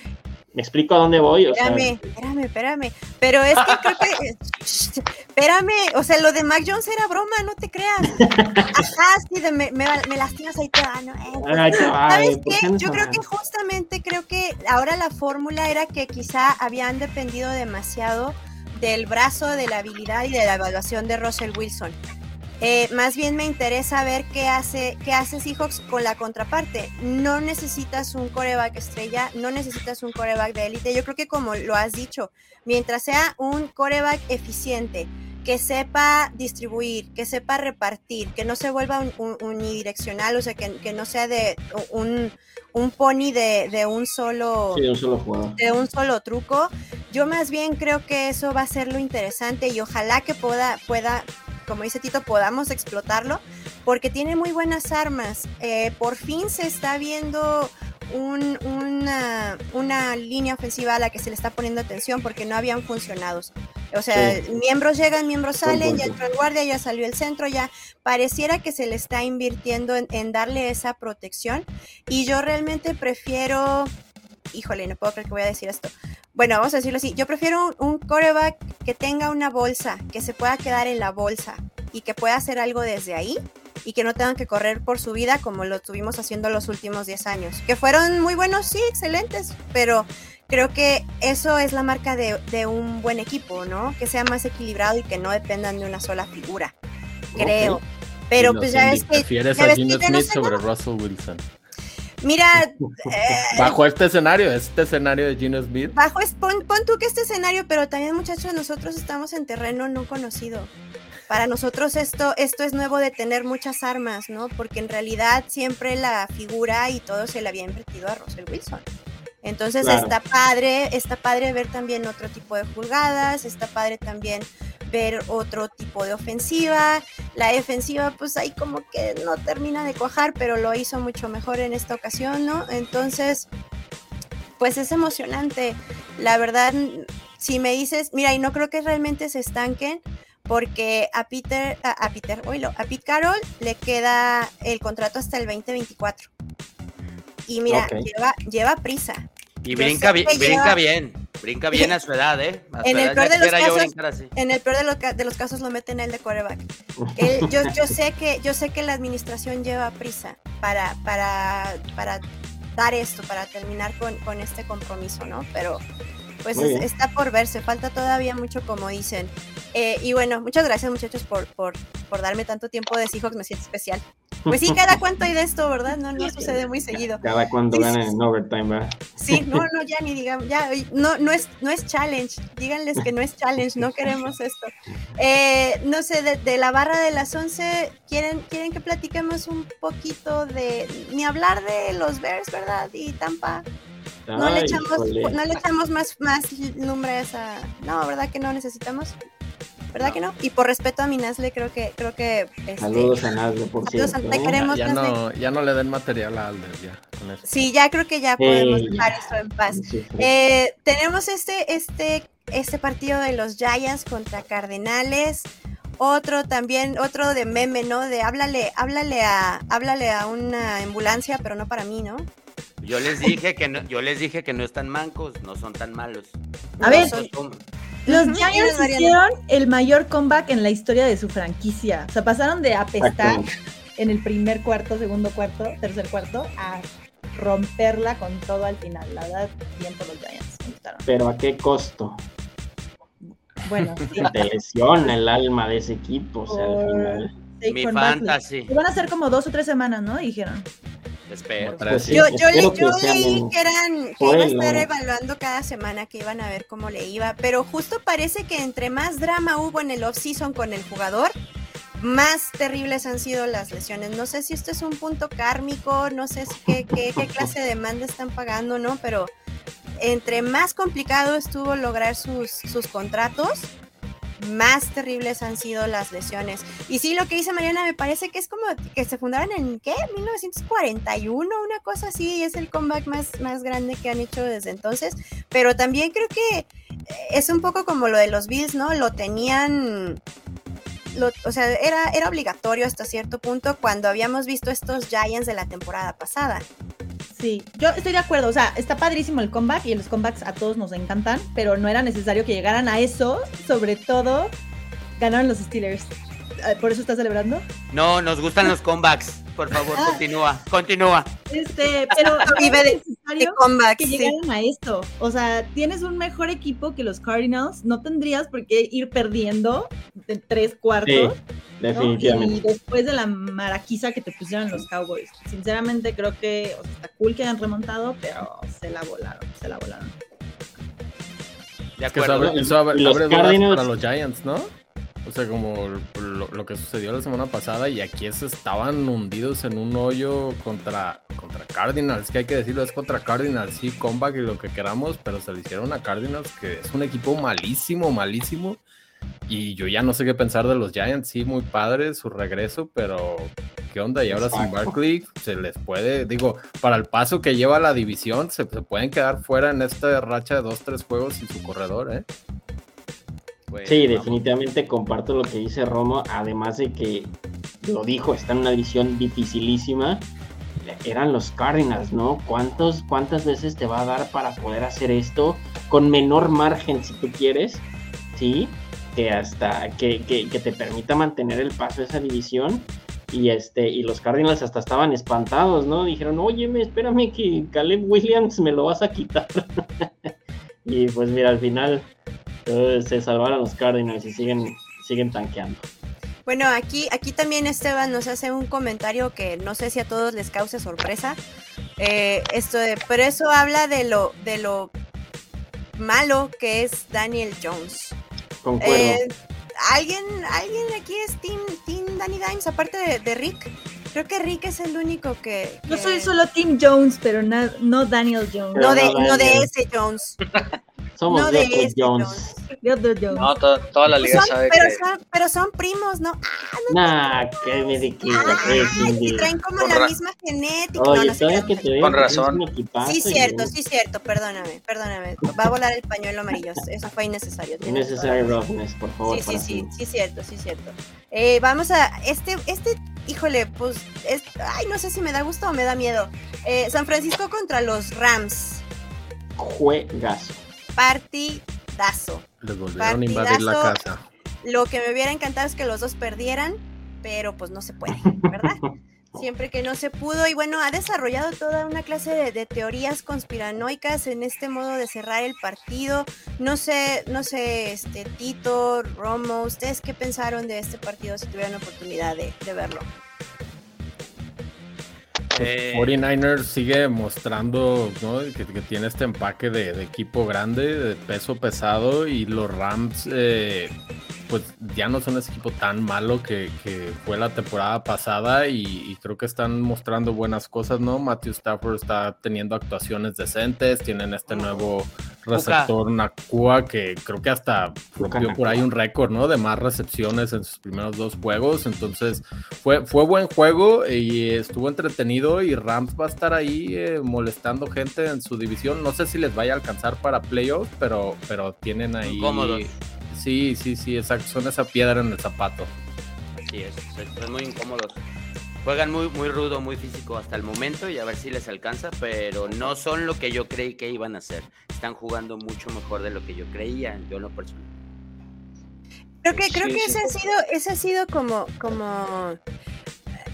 Speaker 5: ¿me explico a dónde voy? O sea,
Speaker 2: Espérame, espérame, espérame. Pero es que creo que. <laughs> espérame, o sea, lo de Mac Jones era broma, no te creas. Ajá, sí, de me, me, me lastimas ahí te va, ¿no? Eh, pues,
Speaker 5: ay,
Speaker 2: ¿Sabes
Speaker 5: ¿por
Speaker 2: qué? Yo creo que justamente creo que ahora la fórmula era que quizá habían dependido demasiado del brazo, de la habilidad y de la evaluación de Russell Wilson. Eh, más bien me interesa ver qué hace, qué hace Seahawks con la contraparte. No necesitas un coreback estrella, no necesitas un coreback de élite. Yo creo que como lo has dicho, mientras sea un coreback eficiente, que sepa distribuir, que sepa repartir, que no se vuelva un, un- unidireccional, o sea, que, que no sea de un, un pony de, de un solo
Speaker 5: Sí, de un solo jugador.
Speaker 2: de un solo truco. Yo más bien creo que eso va a ser lo interesante y ojalá que pueda, pueda, como dice Tito, podamos explotarlo, porque tiene muy buenas armas. Eh, por fin se está viendo un- una, una línea ofensiva a la que se le está poniendo atención porque no habían funcionado. O sea,
Speaker 5: Sí.
Speaker 2: miembros llegan, miembros salen, ya entró el guardia, ya salió el centro, ya pareciera que se le está invirtiendo en, en darle esa protección. Y yo realmente prefiero, híjole, no puedo creer que voy a decir esto. Bueno, vamos a decirlo así, yo prefiero un, un quarterback que tenga una bolsa, que se pueda quedar en la bolsa y que pueda hacer algo desde ahí y que no tengan que correr por su vida como lo estuvimos haciendo los últimos 10 años. Que fueron muy buenos, sí, excelentes, pero creo que eso es la marca de, de un buen equipo, ¿no? Que sea más equilibrado y que no dependan de una sola figura, creo.
Speaker 5: Ok.
Speaker 2: Pero pues ya ves que...
Speaker 6: Prefieres
Speaker 2: ya
Speaker 6: a Gino
Speaker 2: no
Speaker 6: Smith
Speaker 2: sé
Speaker 6: sobre Russell Wilson.
Speaker 2: Mira, <laughs> eh,
Speaker 6: Bajo este escenario, este escenario de Gino Smith.
Speaker 2: bajo es, pon, pon tú que este escenario, pero también muchachos, nosotros estamos en terreno no conocido. Para nosotros esto, esto es nuevo de tener muchas armas, ¿no? Porque en realidad siempre la figura y todo se le había invertido a Russell Wilson. Entonces
Speaker 5: Claro.
Speaker 2: está padre, está padre ver también otro tipo de jugadas, está padre también ver otro tipo de ofensiva. La defensiva, pues ahí como que no termina de cuajar, pero lo hizo mucho mejor en esta ocasión, ¿no? Entonces, pues es emocionante. La verdad, si me dices, mira, y no creo que realmente se estanquen, porque a Peter, a, a Peter, oílo, a Pete Carroll le queda el contrato hasta el 2024. Y mira, lleva, lleva prisa.
Speaker 3: Y
Speaker 2: Yo
Speaker 3: brinca, brinca
Speaker 2: lleva-
Speaker 3: bien. Brinca bien a su edad, ¿eh?
Speaker 2: En el
Speaker 3: edad
Speaker 2: peor de los casos-. En el peor de de los casos lo meten él de. <laughs> Él- yo, yo sé que yo sé que la administración lleva prisa para, para, para dar esto, para terminar con, con este compromiso, ¿no? Pero pues es- está por verse, falta todavía mucho como dicen. Eh, y bueno, muchas gracias muchachos por, por, por darme tanto tiempo de Seahawks, me siento especial. Pues sí, <laughs> cada cuánto hay de esto, ¿verdad? No, no sucede muy seguido.
Speaker 5: Cada cuando ganan en overtime, ¿verdad?
Speaker 2: Sí, <laughs> no, no, ya ni digamos, ya, no, no es, no es challenge, díganles que no es challenge, no queremos esto. Eh, no sé, de, de la barra de las 11, ¿quieren, quieren que platiquemos un poquito de, ni hablar de los Bears, ¿verdad? Y Tampa, no le echamos,
Speaker 5: híjole.
Speaker 2: no le echamos más, más lumbre a esa, no, ¿verdad que no necesitamos? ¿Verdad que no? Y por respeto a mi Nasle, creo que, creo que, este,
Speaker 5: Saludos a Nazle, por
Speaker 2: Saludos
Speaker 5: cierto.
Speaker 2: a- te
Speaker 5: ¿eh?
Speaker 2: queremos.
Speaker 6: Ya no, ya no le den material a Alder, ya.
Speaker 2: Sí, ya creo que ya podemos dejar esto en paz.
Speaker 5: Sí, sí.
Speaker 2: Eh, tenemos este, este, este partido de los Giants contra Cardenales. otro también, otro de meme, ¿no? De háblale, háblale a, háblale a una ambulancia, pero no para mí, ¿no?
Speaker 3: Yo les dije que no, yo les dije que no están mancos, no son tan malos.
Speaker 7: A ver,
Speaker 3: Son
Speaker 7: Los Giants hicieron el mayor comeback en la historia de su franquicia. O sea, pasaron de apestar en el primer cuarto, segundo cuarto, tercer cuarto, a romperla con todo al final. La verdad, bien por los Giants. Me gustaron.
Speaker 5: Pero a qué costo?
Speaker 7: Bueno, sí. <laughs>
Speaker 5: Te lesiona el alma de ese equipo, o sea, al final.
Speaker 3: mi fantasy.
Speaker 7: Van a ser como dos o tres semanas, ¿no? Dijeron.
Speaker 3: Espero.
Speaker 5: Pues sí,
Speaker 2: Yo, yo,
Speaker 5: espero
Speaker 2: le- yo
Speaker 5: que sean
Speaker 2: leí que eran que iba a estar evaluando cada semana que iban a ver cómo le iba, pero justo parece que entre más drama hubo en el off-season con el jugador, más terribles han sido las lesiones. No sé si esto es un punto kármico, no sé si qué, qué, qué clase de demanda están pagando, ¿no? Pero entre más complicado estuvo lograr sus, sus contratos, más terribles han sido las lesiones. Y sí, lo que dice Mariana me parece que es como que se fundaron en, ¿qué? 1941, una cosa así, y es el comeback más, más grande que han hecho desde entonces. Pero también creo que es un poco como lo de los Bills, ¿no? Lo tenían... lo- o sea, era, era obligatorio hasta cierto punto cuando habíamos visto estos Giants de la temporada pasada.
Speaker 7: Sí, yo estoy de acuerdo. O sea, está padrísimo el comeback y los comebacks a todos nos encantan, pero no era necesario que llegaran a eso. Sobre todo, ganaron los Steelers. Eh, ¿Por eso estás celebrando?
Speaker 3: No, nos gustan los comebacks. Por favor, continúa, continúa.
Speaker 7: Este, pero <laughs>
Speaker 2: Vive de- comebacks,
Speaker 7: que
Speaker 2: sí.
Speaker 7: llegaran a esto. O sea, tienes un mejor equipo que los Cardinals, no tendrías por qué ir perdiendo de tres cuartos.
Speaker 5: Sí,
Speaker 7: ¿no?
Speaker 5: definitivamente.
Speaker 7: Y después de la maraquiza que te pusieron los Cowboys. Sinceramente creo que o sea, está cool que hayan remontado, pero se la volaron, se la volaron.
Speaker 3: De
Speaker 6: Es que eso
Speaker 3: acuerdo.
Speaker 6: abre, eso abre-
Speaker 5: Y los Cardinals-
Speaker 6: para los Giants, ¿no? O sea, como lo, lo que sucedió la semana pasada y aquí se estaban hundidos en un hoyo contra, contra Cardinals, que hay que decirlo, es contra Cardinals, sí, comeback y lo que queramos, pero se le hicieron a Cardinals, que es un equipo malísimo, malísimo. Y yo ya no sé qué pensar de los Giants, sí, muy padre su regreso, pero ¿qué onda? Y ahora sin. Barkley se les puede, digo, para el paso que lleva la división, se, se pueden quedar fuera en esta racha de dos, tres juegos sin su corredor, ¿eh?
Speaker 3: Pues,
Speaker 5: Sí,
Speaker 3: vamos.
Speaker 5: definitivamente comparto lo que dice Romo, además de que lo dijo, está en una división dificilísima. Eran los Cardinals, ¿no? ¿Cuántos, ¿Cuántas veces te va a dar para poder hacer esto con menor margen si tú quieres? ¿Sí? Que hasta que, que- que te permita mantener el paso de esa división. Y este, y los Cardinals hasta estaban espantados, ¿no? Dijeron, óyeme, espérame que Caleb Williams me lo vas a quitar. <laughs> y pues mira, al final se salvaron los Cardinals y siguen, siguen tanqueando.
Speaker 2: Bueno, aquí, aquí también Esteban nos hace un comentario que no sé si a todos les cause sorpresa. Eh, esto de, pero eso habla de lo, de lo malo que es Daniel Jones.
Speaker 5: Concuerdo.
Speaker 2: Eh, ¿alguien, ¿Alguien aquí es Team, team Danny Dimes, aparte de, de Rick? Creo que Rick es el único que.
Speaker 7: Yo soy solo Tim Jones, pero na- no Daniel Jones.
Speaker 2: No de,
Speaker 5: no
Speaker 2: no de ese Jones. <laughs>
Speaker 5: Somos
Speaker 2: no
Speaker 5: de
Speaker 2: este
Speaker 5: Jones.
Speaker 7: Otro Jones.
Speaker 4: No, to- toda la liga
Speaker 2: Son-
Speaker 4: sabe
Speaker 2: pero,
Speaker 4: que.
Speaker 2: son, pero son primos, ¿no?
Speaker 5: Nah, que me de que
Speaker 2: traen como la misma genética. No,
Speaker 5: Oye,
Speaker 2: no qué.
Speaker 5: que te
Speaker 4: Con razón.
Speaker 5: equipazo
Speaker 2: Sí, cierto,
Speaker 5: no-
Speaker 2: sí, cierto, perdóname, perdóname. Va a volar el pañuelo amarillo. Eso fue innecesario. <laughs> razón.
Speaker 5: roughness, por favor.
Speaker 2: Sí, sí, sí, sí, cierto, sí, cierto. Eh, vamos a, este, este, híjole, pues, es, ay, no sé si me da gusto o me da miedo. Eh, San Francisco contra los Rams,
Speaker 5: Juegazo.
Speaker 2: Partidazo.
Speaker 6: Les volvieron a invadir la casa.
Speaker 2: Lo que me hubiera encantado es que los dos perdieran, pero pues no se puede, ¿verdad? <laughs> Siempre que no se pudo y bueno, ha desarrollado toda una clase de, de teorías conspiranoicas en este modo de cerrar el partido. No sé, no sé, este Tito, Romo, ¿ustedes qué pensaron de este partido si tuvieran oportunidad de, de verlo?
Speaker 3: Eh,
Speaker 6: 49ers sigue mostrando ¿no? que, que tiene este empaque de, de equipo grande, de peso pesado, y los Rams, eh, pues ya no son ese equipo tan malo que, que fue la temporada pasada, y, y creo que están mostrando buenas cosas, ¿no? Matthew Stafford está teniendo actuaciones decentes, tienen este nuevo receptor Nakua que creo que hasta rompió por ahí un récord, ¿no? De más recepciones en sus primeros dos juegos, entonces fue, fue buen juego y estuvo entretenido y Rams va a estar ahí eh, molestando gente en su división. No sé si les vaya a alcanzar para playoffs, pero, pero tienen ahí...
Speaker 3: Cómodos.
Speaker 6: Sí, sí, sí, exacto. Son esa piedra en el zapato.
Speaker 3: Así es, son muy incómodos. Juegan muy, muy rudo, muy físico hasta el momento y a ver si les alcanza, pero no son lo que yo creí que iban a hacer. Están jugando mucho mejor de lo que yo creía, yo en lo personal.
Speaker 2: Creo que, creo que ese ha sido, ese ha sido como, como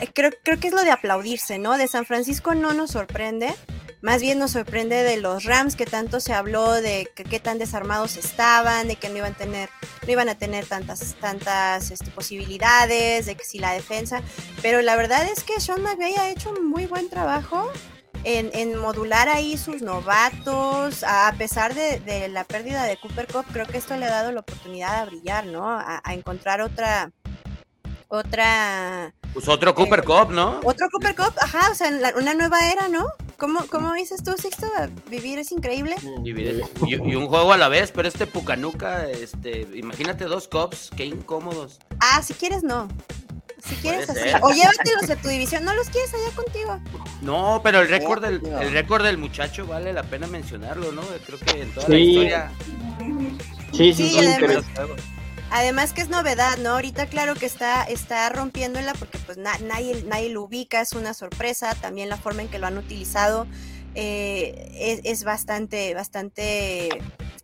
Speaker 2: eh, creo, creo que es lo de aplaudirse, ¿no? De San Francisco no nos sorprende. Más bien nos sorprende de los Rams que tanto se habló de que qué tan desarmados estaban, de que no iban a tener, no iban a tener tantas, tantas este, posibilidades, de que si la defensa. Pero la verdad es que Sean McVay ha hecho un muy buen trabajo en, en modular ahí sus novatos. A, pesar de, de, la pérdida de Cooper Cup, creo que esto le ha dado la oportunidad a brillar, ¿no? A, a encontrar otra, otra.
Speaker 3: Pues otro Cooper eh, Cup, ¿no?
Speaker 2: Otro Cooper Cup, ajá, o sea, la, una nueva era, ¿no? ¿Cómo, cómo dices tú, Sixto? Vivir es increíble.
Speaker 3: Vivir es, y, y, un juego a la vez, pero este Pucanuca, este, imagínate dos Cups, qué incómodos.
Speaker 2: Ah, si quieres, no. Si quieres así. O llévatelos de tu división. ¿No los quieres allá contigo?
Speaker 3: No, pero el récord del, el récord del muchacho vale la pena mencionarlo, ¿no? Creo que en toda sí. la historia.
Speaker 5: Sí, sí, sí. sí
Speaker 2: además, además, que es novedad, ¿no? Ahorita claro que está, está rompiéndola porque pues na, nadie, nadie lo ubica, es una sorpresa. También la forma en que lo han utilizado eh, es, es bastante, bastante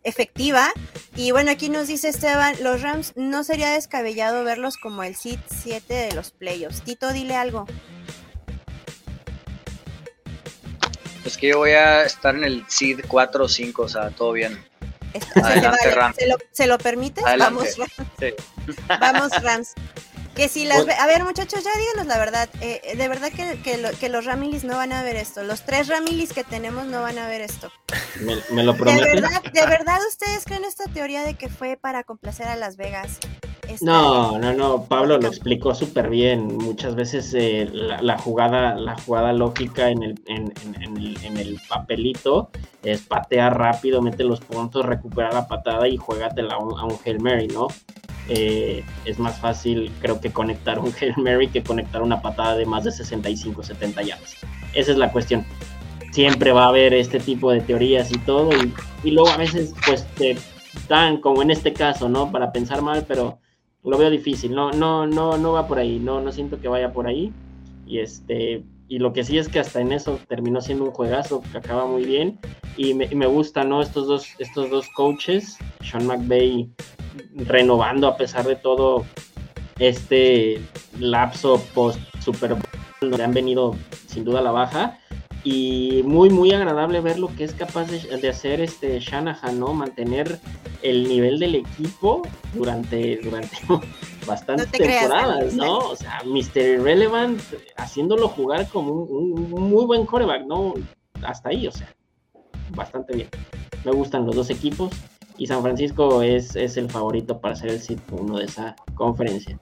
Speaker 2: efectiva. Y bueno, aquí nos dice Esteban, los Rams no sería descabellado verlos como el seed 7 de los playoffs. Tito, dile algo.
Speaker 4: Pues que yo voy a estar en el seed 4 o 5, o sea, todo bien.
Speaker 2: Adelante, vale. Rams. ¿Se lo, ¿Se lo permites?
Speaker 4: Adelante.
Speaker 2: Vamos, Rams.
Speaker 4: Sí.
Speaker 2: Vamos, Rams. Que si las ve... A ver, muchachos, ya díganos la verdad. Eh, de verdad que, que, lo, que, los Ramilis no van a ver esto. Los tres Ramilis que tenemos no van a ver esto.
Speaker 5: ¿Me, me lo prometes?
Speaker 2: ¿De verdad, ¿De verdad ustedes creen esta teoría de que fue para complacer a Las Vegas?
Speaker 5: No, no, no. Pablo lo explicó súper bien. Muchas veces eh, la, la, jugada, la jugada lógica en el, en, en, en, el, en el papelito es patear rápido, mete los puntos, recupera la patada y juégatela a un, a un Hail Mary, ¿no? Eh, es más fácil, creo que conectar un <laughs> Hail Mary que conectar una patada de más de 65, 70 yardas. Esa es la cuestión. Siempre va a haber este tipo de teorías y todo, y, y, luego a veces, pues te dan, como en este caso, ¿no? Para pensar mal, pero lo veo difícil. No, no, no, no va por ahí. No, no siento que vaya por ahí. Y este, y lo que sí es que hasta en eso terminó siendo un juegazo que acaba muy bien. Y me, me gusta, ¿no? Estos dos, estos dos coaches, Sean McVay renovando a pesar de todo este lapso post Super Bowl donde han venido sin duda a la baja y muy muy agradable ver lo que es capaz de, de, hacer este Shanahan, ¿no? Mantener el nivel del equipo durante, durante <laughs> bastantes
Speaker 2: no
Speaker 5: temporadas,
Speaker 2: creas,
Speaker 5: ¿no? O sea, Mr. Irrelevant haciéndolo jugar como un, un, muy buen coreback, ¿no? Hasta ahí, o sea, bastante bien. Me gustan los dos equipos y San Francisco es, es el favorito para ser el sitio uno de esa conferencia.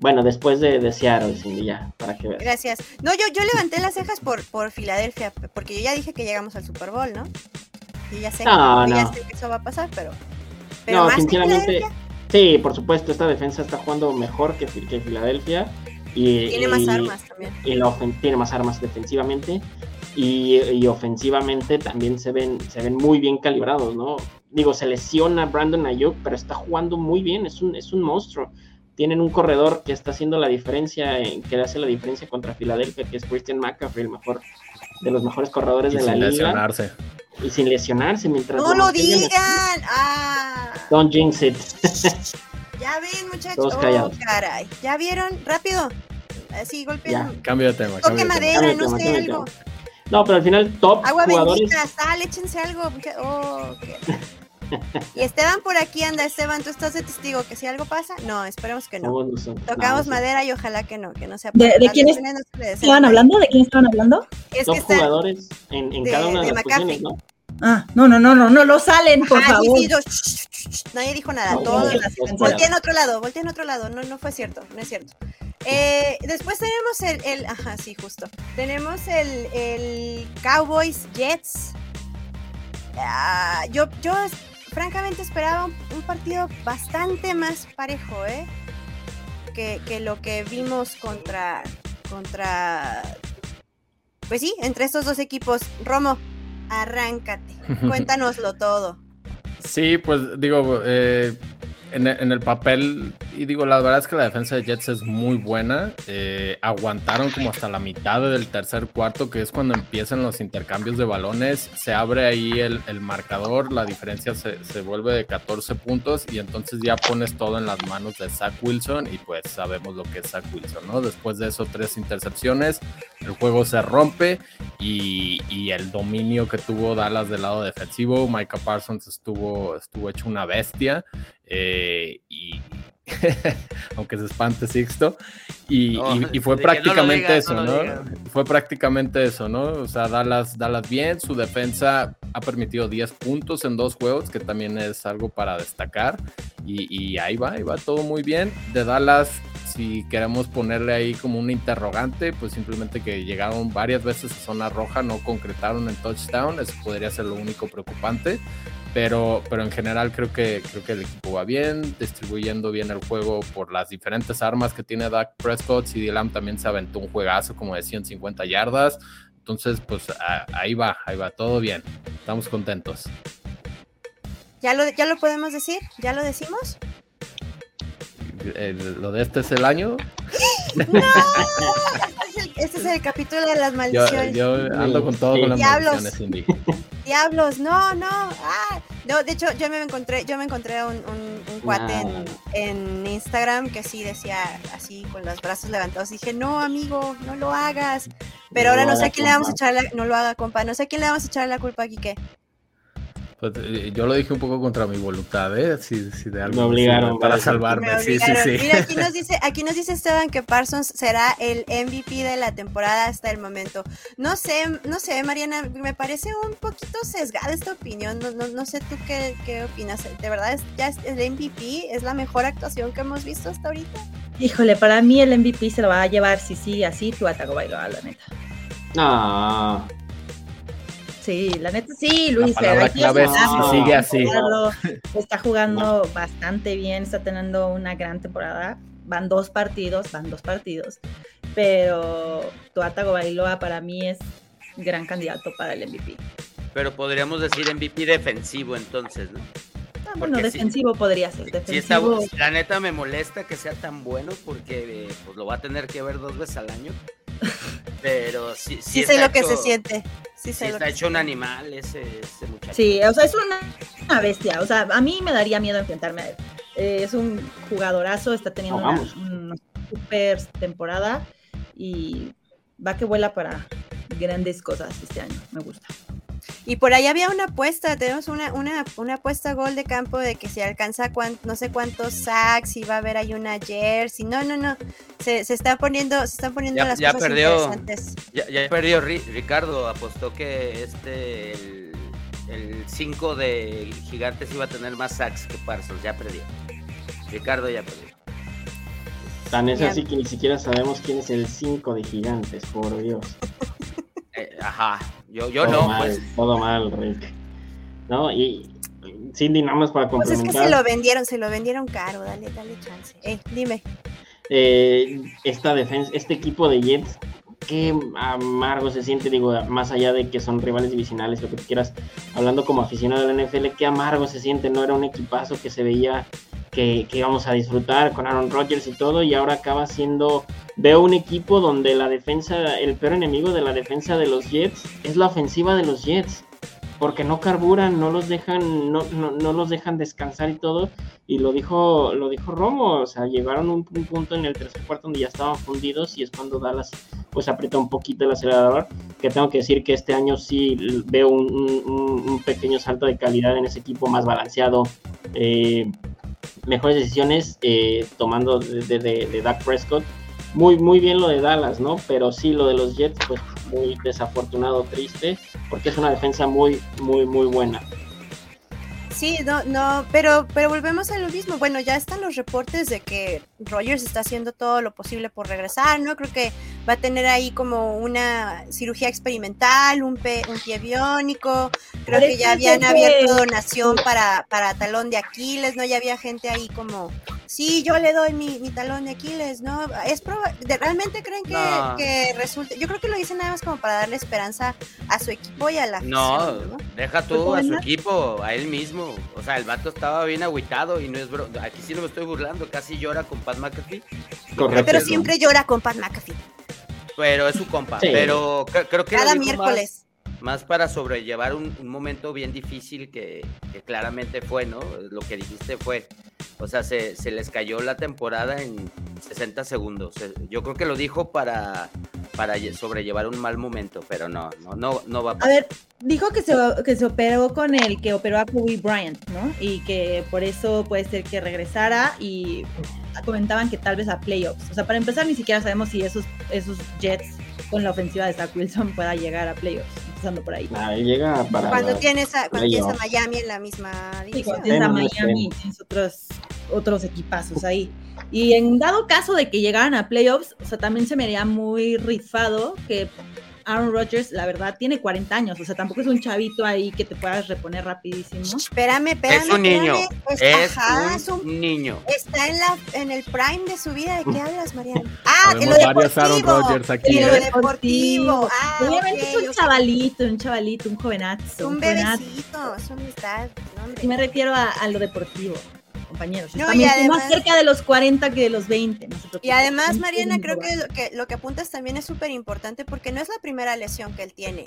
Speaker 5: Bueno, después de, de Seattle, Cindy, ya, para que veas.
Speaker 2: Gracias. No, yo, yo levanté las cejas por, por Filadelfia, porque yo ya dije que llegamos al Super Bowl, ¿no? Y ya sé,
Speaker 5: no,
Speaker 2: yo
Speaker 5: no.
Speaker 2: ya sé que eso va a pasar, pero... pero
Speaker 5: no, sinceramente, sí, por supuesto, esta defensa está jugando mejor que, que Filadelfia. Y,
Speaker 2: tiene más armas también.
Speaker 5: Y la tiene más armas defensivamente. Y, y, ofensivamente también se ven, se ven muy bien calibrados, ¿no? Digo, se lesiona Brandon Ayuk, pero está jugando muy bien, es un, es un monstruo tienen un corredor que está haciendo la diferencia, que hace la diferencia contra Filadelfia, que es Christian McCaffrey, el mejor de los mejores corredores
Speaker 6: y
Speaker 5: de la
Speaker 6: sin
Speaker 5: liga.
Speaker 6: Lesionarse.
Speaker 5: Y sin lesionarse mientras
Speaker 2: no lo digan. Ah.
Speaker 5: Don't jinx it. <laughs>
Speaker 2: ya ven, muchachos.
Speaker 5: Todos callados.
Speaker 2: Oh, caray. ¿Ya vieron? Rápido. Así golpean.
Speaker 6: Cambio de tema.
Speaker 2: Toque madera, no sé, algo.
Speaker 5: No, pero al final top
Speaker 2: Agua
Speaker 5: jugadores.
Speaker 2: bendita, sal, échense algo. Oh, okay. Y Esteban por aquí anda, Esteban, tú estás de testigo que si algo pasa, no, esperemos que no.
Speaker 5: No, no son-
Speaker 2: Tocamos
Speaker 5: no,
Speaker 2: madera y ojalá que no, que no sea
Speaker 7: ¿De- de quién es- ¿Estaban hablando? ¿De quién estaban hablando?
Speaker 2: Es que está,
Speaker 5: jugadores en, en
Speaker 2: de-
Speaker 5: cada una de,
Speaker 2: de
Speaker 5: las posiciones, ¿no?
Speaker 7: Ah, no, no, no, no, no lo salen, por
Speaker 2: Ah,
Speaker 7: favor.
Speaker 2: sí, yo- shh, shh, shh, nadie dijo nada,
Speaker 5: No,
Speaker 2: todos voltea en otro lado, voltea en otro lado, no, no fue cierto, no es cierto. Eh, después tenemos el, el, ajá, sí, justo. Tenemos el, el Cowboys Jets. Ah, yo, yo francamente esperaba un, un partido bastante más parejo, ¿eh? Que, que lo que vimos contra, contra, pues sí, entre estos dos equipos. Romo, arráncate, <laughs> cuéntanoslo todo.
Speaker 6: Sí, pues digo, eh, en, en, el papel, y digo, la verdad es que la defensa de Jets es muy buena. Eh, aguantaron como hasta la mitad del tercer cuarto, que es cuando empiezan los intercambios de balones. Se abre ahí el, el marcador, la diferencia se, se, vuelve de 14 puntos y entonces ya pones todo en las manos de Zach Wilson y pues sabemos lo que es Zach Wilson, ¿no? Después de eso, tres intercepciones, el juego se rompe y, y el dominio que tuvo Dallas del lado defensivo, Micah Parsons estuvo, estuvo hecho una bestia. Eh, y <laughs> aunque se espante Sixto, y, no, y, y fue prácticamente no digas, eso, ¿no? Fue prácticamente eso, ¿no? O sea, Dallas, Dallas bien, su defensa ha permitido 10 puntos en dos juegos, que también es algo para destacar, y, y ahí va, ahí va todo muy bien. De Dallas, si queremos ponerle ahí como un interrogante, pues simplemente que llegaron varias veces a zona roja, no concretaron en touchdown, eso podría ser lo único preocupante pero, pero en general creo que, creo que el equipo va bien, distribuyendo bien el juego por las diferentes armas que tiene Dak Prescott. CD Lamb también se aventó un juegazo como de 150 yardas. Entonces, pues a, ahí va, ahí va, todo bien. Estamos contentos.
Speaker 2: ¿Ya lo, ya lo podemos decir? ¿Ya lo decimos?
Speaker 6: El, ¿Lo de este es el año? <laughs>
Speaker 2: ¡No! Este es el capítulo de las maldiciones.
Speaker 6: Yo, yo ando con todo con las
Speaker 2: Diablos.
Speaker 6: maldiciones, Cindy.
Speaker 2: Diablos, no, no. Ah, no, de hecho, yo me encontré, yo me encontré un, un, un cuate en, en, Instagram que sí decía así con los brazos levantados. Dije, no, amigo, no lo hagas. Pero no ahora no sé a quién le vamos a echar la, no lo haga, compa, no sé a quién le vamos a echar la culpa aquí que.
Speaker 6: Pues, eh, yo lo dije un poco contra mi voluntad, ¿eh? Si, si de algo
Speaker 5: me obligaron
Speaker 6: para salvarme.
Speaker 2: Me
Speaker 6: sí, sí, sí.
Speaker 2: Mira, aquí nos <laughs> dice, aquí nos dice Esteban que Parsons será el MVP de la temporada hasta el momento. No sé, no sé, Mariana, me parece un poquito sesgada esta opinión. No, no, no sé tú qué, qué opinas. ¿De verdad es, ya es el MVP? ¿Es la mejor actuación que hemos visto hasta ahorita?
Speaker 7: Híjole, para mí el MVP se lo va a llevar si sigue así tu ataco Bailoa, la neta.
Speaker 5: No.
Speaker 7: Sí, la neta sí, Luis.
Speaker 6: La palabra clave es si sigue así.
Speaker 7: Está jugando no. bastante bien, está teniendo una gran temporada. Van dos partidos, van dos partidos. Pero Tuatago Bailoa para mí es gran candidato para el MVP.
Speaker 3: Pero podríamos decir MVP defensivo entonces, ¿no?
Speaker 7: Ah, bueno, defensivo si, podría ser. Defensivo.
Speaker 3: Si está, la neta me molesta que sea tan bueno porque pues, lo va a tener que ver dos veces al año. <laughs> Pero sí,
Speaker 2: sí, sí sé lo que se siente. Sí,
Speaker 3: sí está hecho un animal ese, ese, muchacho.
Speaker 7: Sí, o sea, es una, una, bestia. O sea, a mí me daría miedo enfrentarme a él. Eh, es un jugadorazo, está teniendo
Speaker 5: no,
Speaker 7: una, una, super temporada y va que vuela para grandes cosas este año. Me gusta.
Speaker 2: Y por ahí había una apuesta, tenemos una, una, una apuesta gol de campo de que si alcanza cuan, no sé cuántos sacks, y va a haber ahí una jersey. No, no, no. Se, se están poniendo, se están poniendo
Speaker 3: ya,
Speaker 2: las
Speaker 3: ya
Speaker 2: cosas
Speaker 3: perdió,
Speaker 2: interesantes.
Speaker 3: Ya, ya perdió Ricardo, apostó que este el 5 de Gigantes iba a tener más sacks que Parsons, ya perdió. Ricardo ya perdió.
Speaker 5: Tan es así que ni siquiera sabemos quién es el 5 de Gigantes, por Dios.
Speaker 3: Eh, ajá, yo, yo
Speaker 5: todo
Speaker 3: no,
Speaker 5: mal,
Speaker 3: pues.
Speaker 5: Todo mal, Rick. No, y Cindy, nada más para
Speaker 2: Pues es
Speaker 5: complementar.
Speaker 2: que se lo vendieron, se lo vendieron caro, dale, dale chance. Eh, dime.
Speaker 5: Eh, esta defensa, este equipo de Jets, qué amargo se siente, digo, más allá de que son rivales divisionales, lo que tú quieras, hablando como aficionado de la NFL, qué amargo se siente, no era un equipazo que se veía que, que íbamos a disfrutar con Aaron Rodgers y todo, y ahora acaba siendo, veo un equipo donde la defensa, el peor enemigo de la defensa de los Jets es la ofensiva de los Jets, porque no carburan, no los dejan, no, no, no los dejan descansar y todo, y lo dijo, lo dijo Romo, o sea, llegaron un, un, punto en el tercer cuarto donde ya estaban fundidos y es cuando Dallas pues aprieta un poquito el acelerador, que tengo que decir que este año sí veo un, un, un pequeño salto de calidad en ese equipo más balanceado, eh, mejores decisiones eh, tomando de, de, Dak Prescott, muy, muy bien lo de Dallas, ¿no? Pero sí lo de los Jets, pues muy desafortunado, triste, porque es una defensa muy, muy, muy buena.
Speaker 2: Sí, no, no, pero, pero volvemos a lo mismo. Bueno, ya están los reportes de que Rogers está haciendo todo lo posible por regresar, ¿no? Creo que va a tener ahí como una cirugía experimental, un, pe, un pie biónico, creo que ya habían abierto donación para, para talón de Aquiles, ¿no? Ya había gente ahí como sí, yo le doy mi, mi talón de Aquiles, ¿no? Es ¿Realmente creen que,
Speaker 3: No.
Speaker 2: que resulte? Yo creo que lo dicen nada más como para darle esperanza a su equipo y a la
Speaker 3: No,
Speaker 2: afición, ¿no?
Speaker 3: deja
Speaker 7: ¿Fue
Speaker 3: tú a su equipo, a él mismo. O sea, el vato estaba bien agüitado y no es bro. Aquí sí no me estoy burlando, casi llora con Pat McAfee.
Speaker 5: Correcto.
Speaker 2: Pero siempre llora con Pat McAfee.
Speaker 3: Pero es su compa.
Speaker 5: Sí.
Speaker 3: Pero cre- creo que
Speaker 2: Cada miércoles.
Speaker 3: Más, más para sobrellevar un, momento bien difícil que, claramente fue, ¿no? Lo que dijiste fue. O sea, se, se les cayó la temporada en 60 segundos. Eh, Yo creo que lo dijo para, para lle- sobrellevar un mal momento, pero no, no, no, no va a
Speaker 7: A
Speaker 3: pasar.
Speaker 7: ver, dijo que se, que se operó con el que operó a Kobe Bryant, ¿no? Y que por eso puede ser que regresara y comentaban que tal vez a playoffs. O sea, para empezar, ni siquiera sabemos si esos, esos Jets con la ofensiva de Zach Wilson pueda llegar a playoffs, empezando por ahí.
Speaker 5: Ahí llega para.
Speaker 2: Cuando tienes, a, cuando tienes a. Miami en la misma
Speaker 7: Sí,
Speaker 2: división.
Speaker 7: cuando tienes a Miami y tienes otros, otros equipazos ahí. Y en dado caso de que llegaran a playoffs, o sea, también se me haría muy rifado que Aaron Rodgers, la verdad, tiene 40 años. O sea, tampoco es un chavito ahí que te puedas reponer rapidísimo.
Speaker 2: Espérame, espérame.
Speaker 3: es un niño.
Speaker 2: espérame. Es-
Speaker 3: Es
Speaker 2: ajá,
Speaker 3: un
Speaker 2: es un-
Speaker 3: niño.
Speaker 2: está en, la, en el prime de su vida. ¿De qué hablas, Mariana? Ah, en lo
Speaker 6: varios Aaron
Speaker 2: deportivo.
Speaker 6: Rodgers aquí.
Speaker 2: En lo
Speaker 6: ¿eh?
Speaker 2: deportivo. Ah,
Speaker 7: Obviamente
Speaker 2: ok,
Speaker 7: es un
Speaker 2: ok.
Speaker 7: chavalito, un chavalito, un jovenazo.
Speaker 2: Un
Speaker 7: jovenazo.
Speaker 2: bebecito. Es un no, hombre.
Speaker 7: Sí me refiero a, a lo deportivo, compañeros.
Speaker 2: No,
Speaker 7: También más cerca de los 40 que de los 20. No se preocupen.
Speaker 2: Y además, Mariana, creo que lo, que lo que apuntas también es súper importante porque no es la primera lesión que él tiene.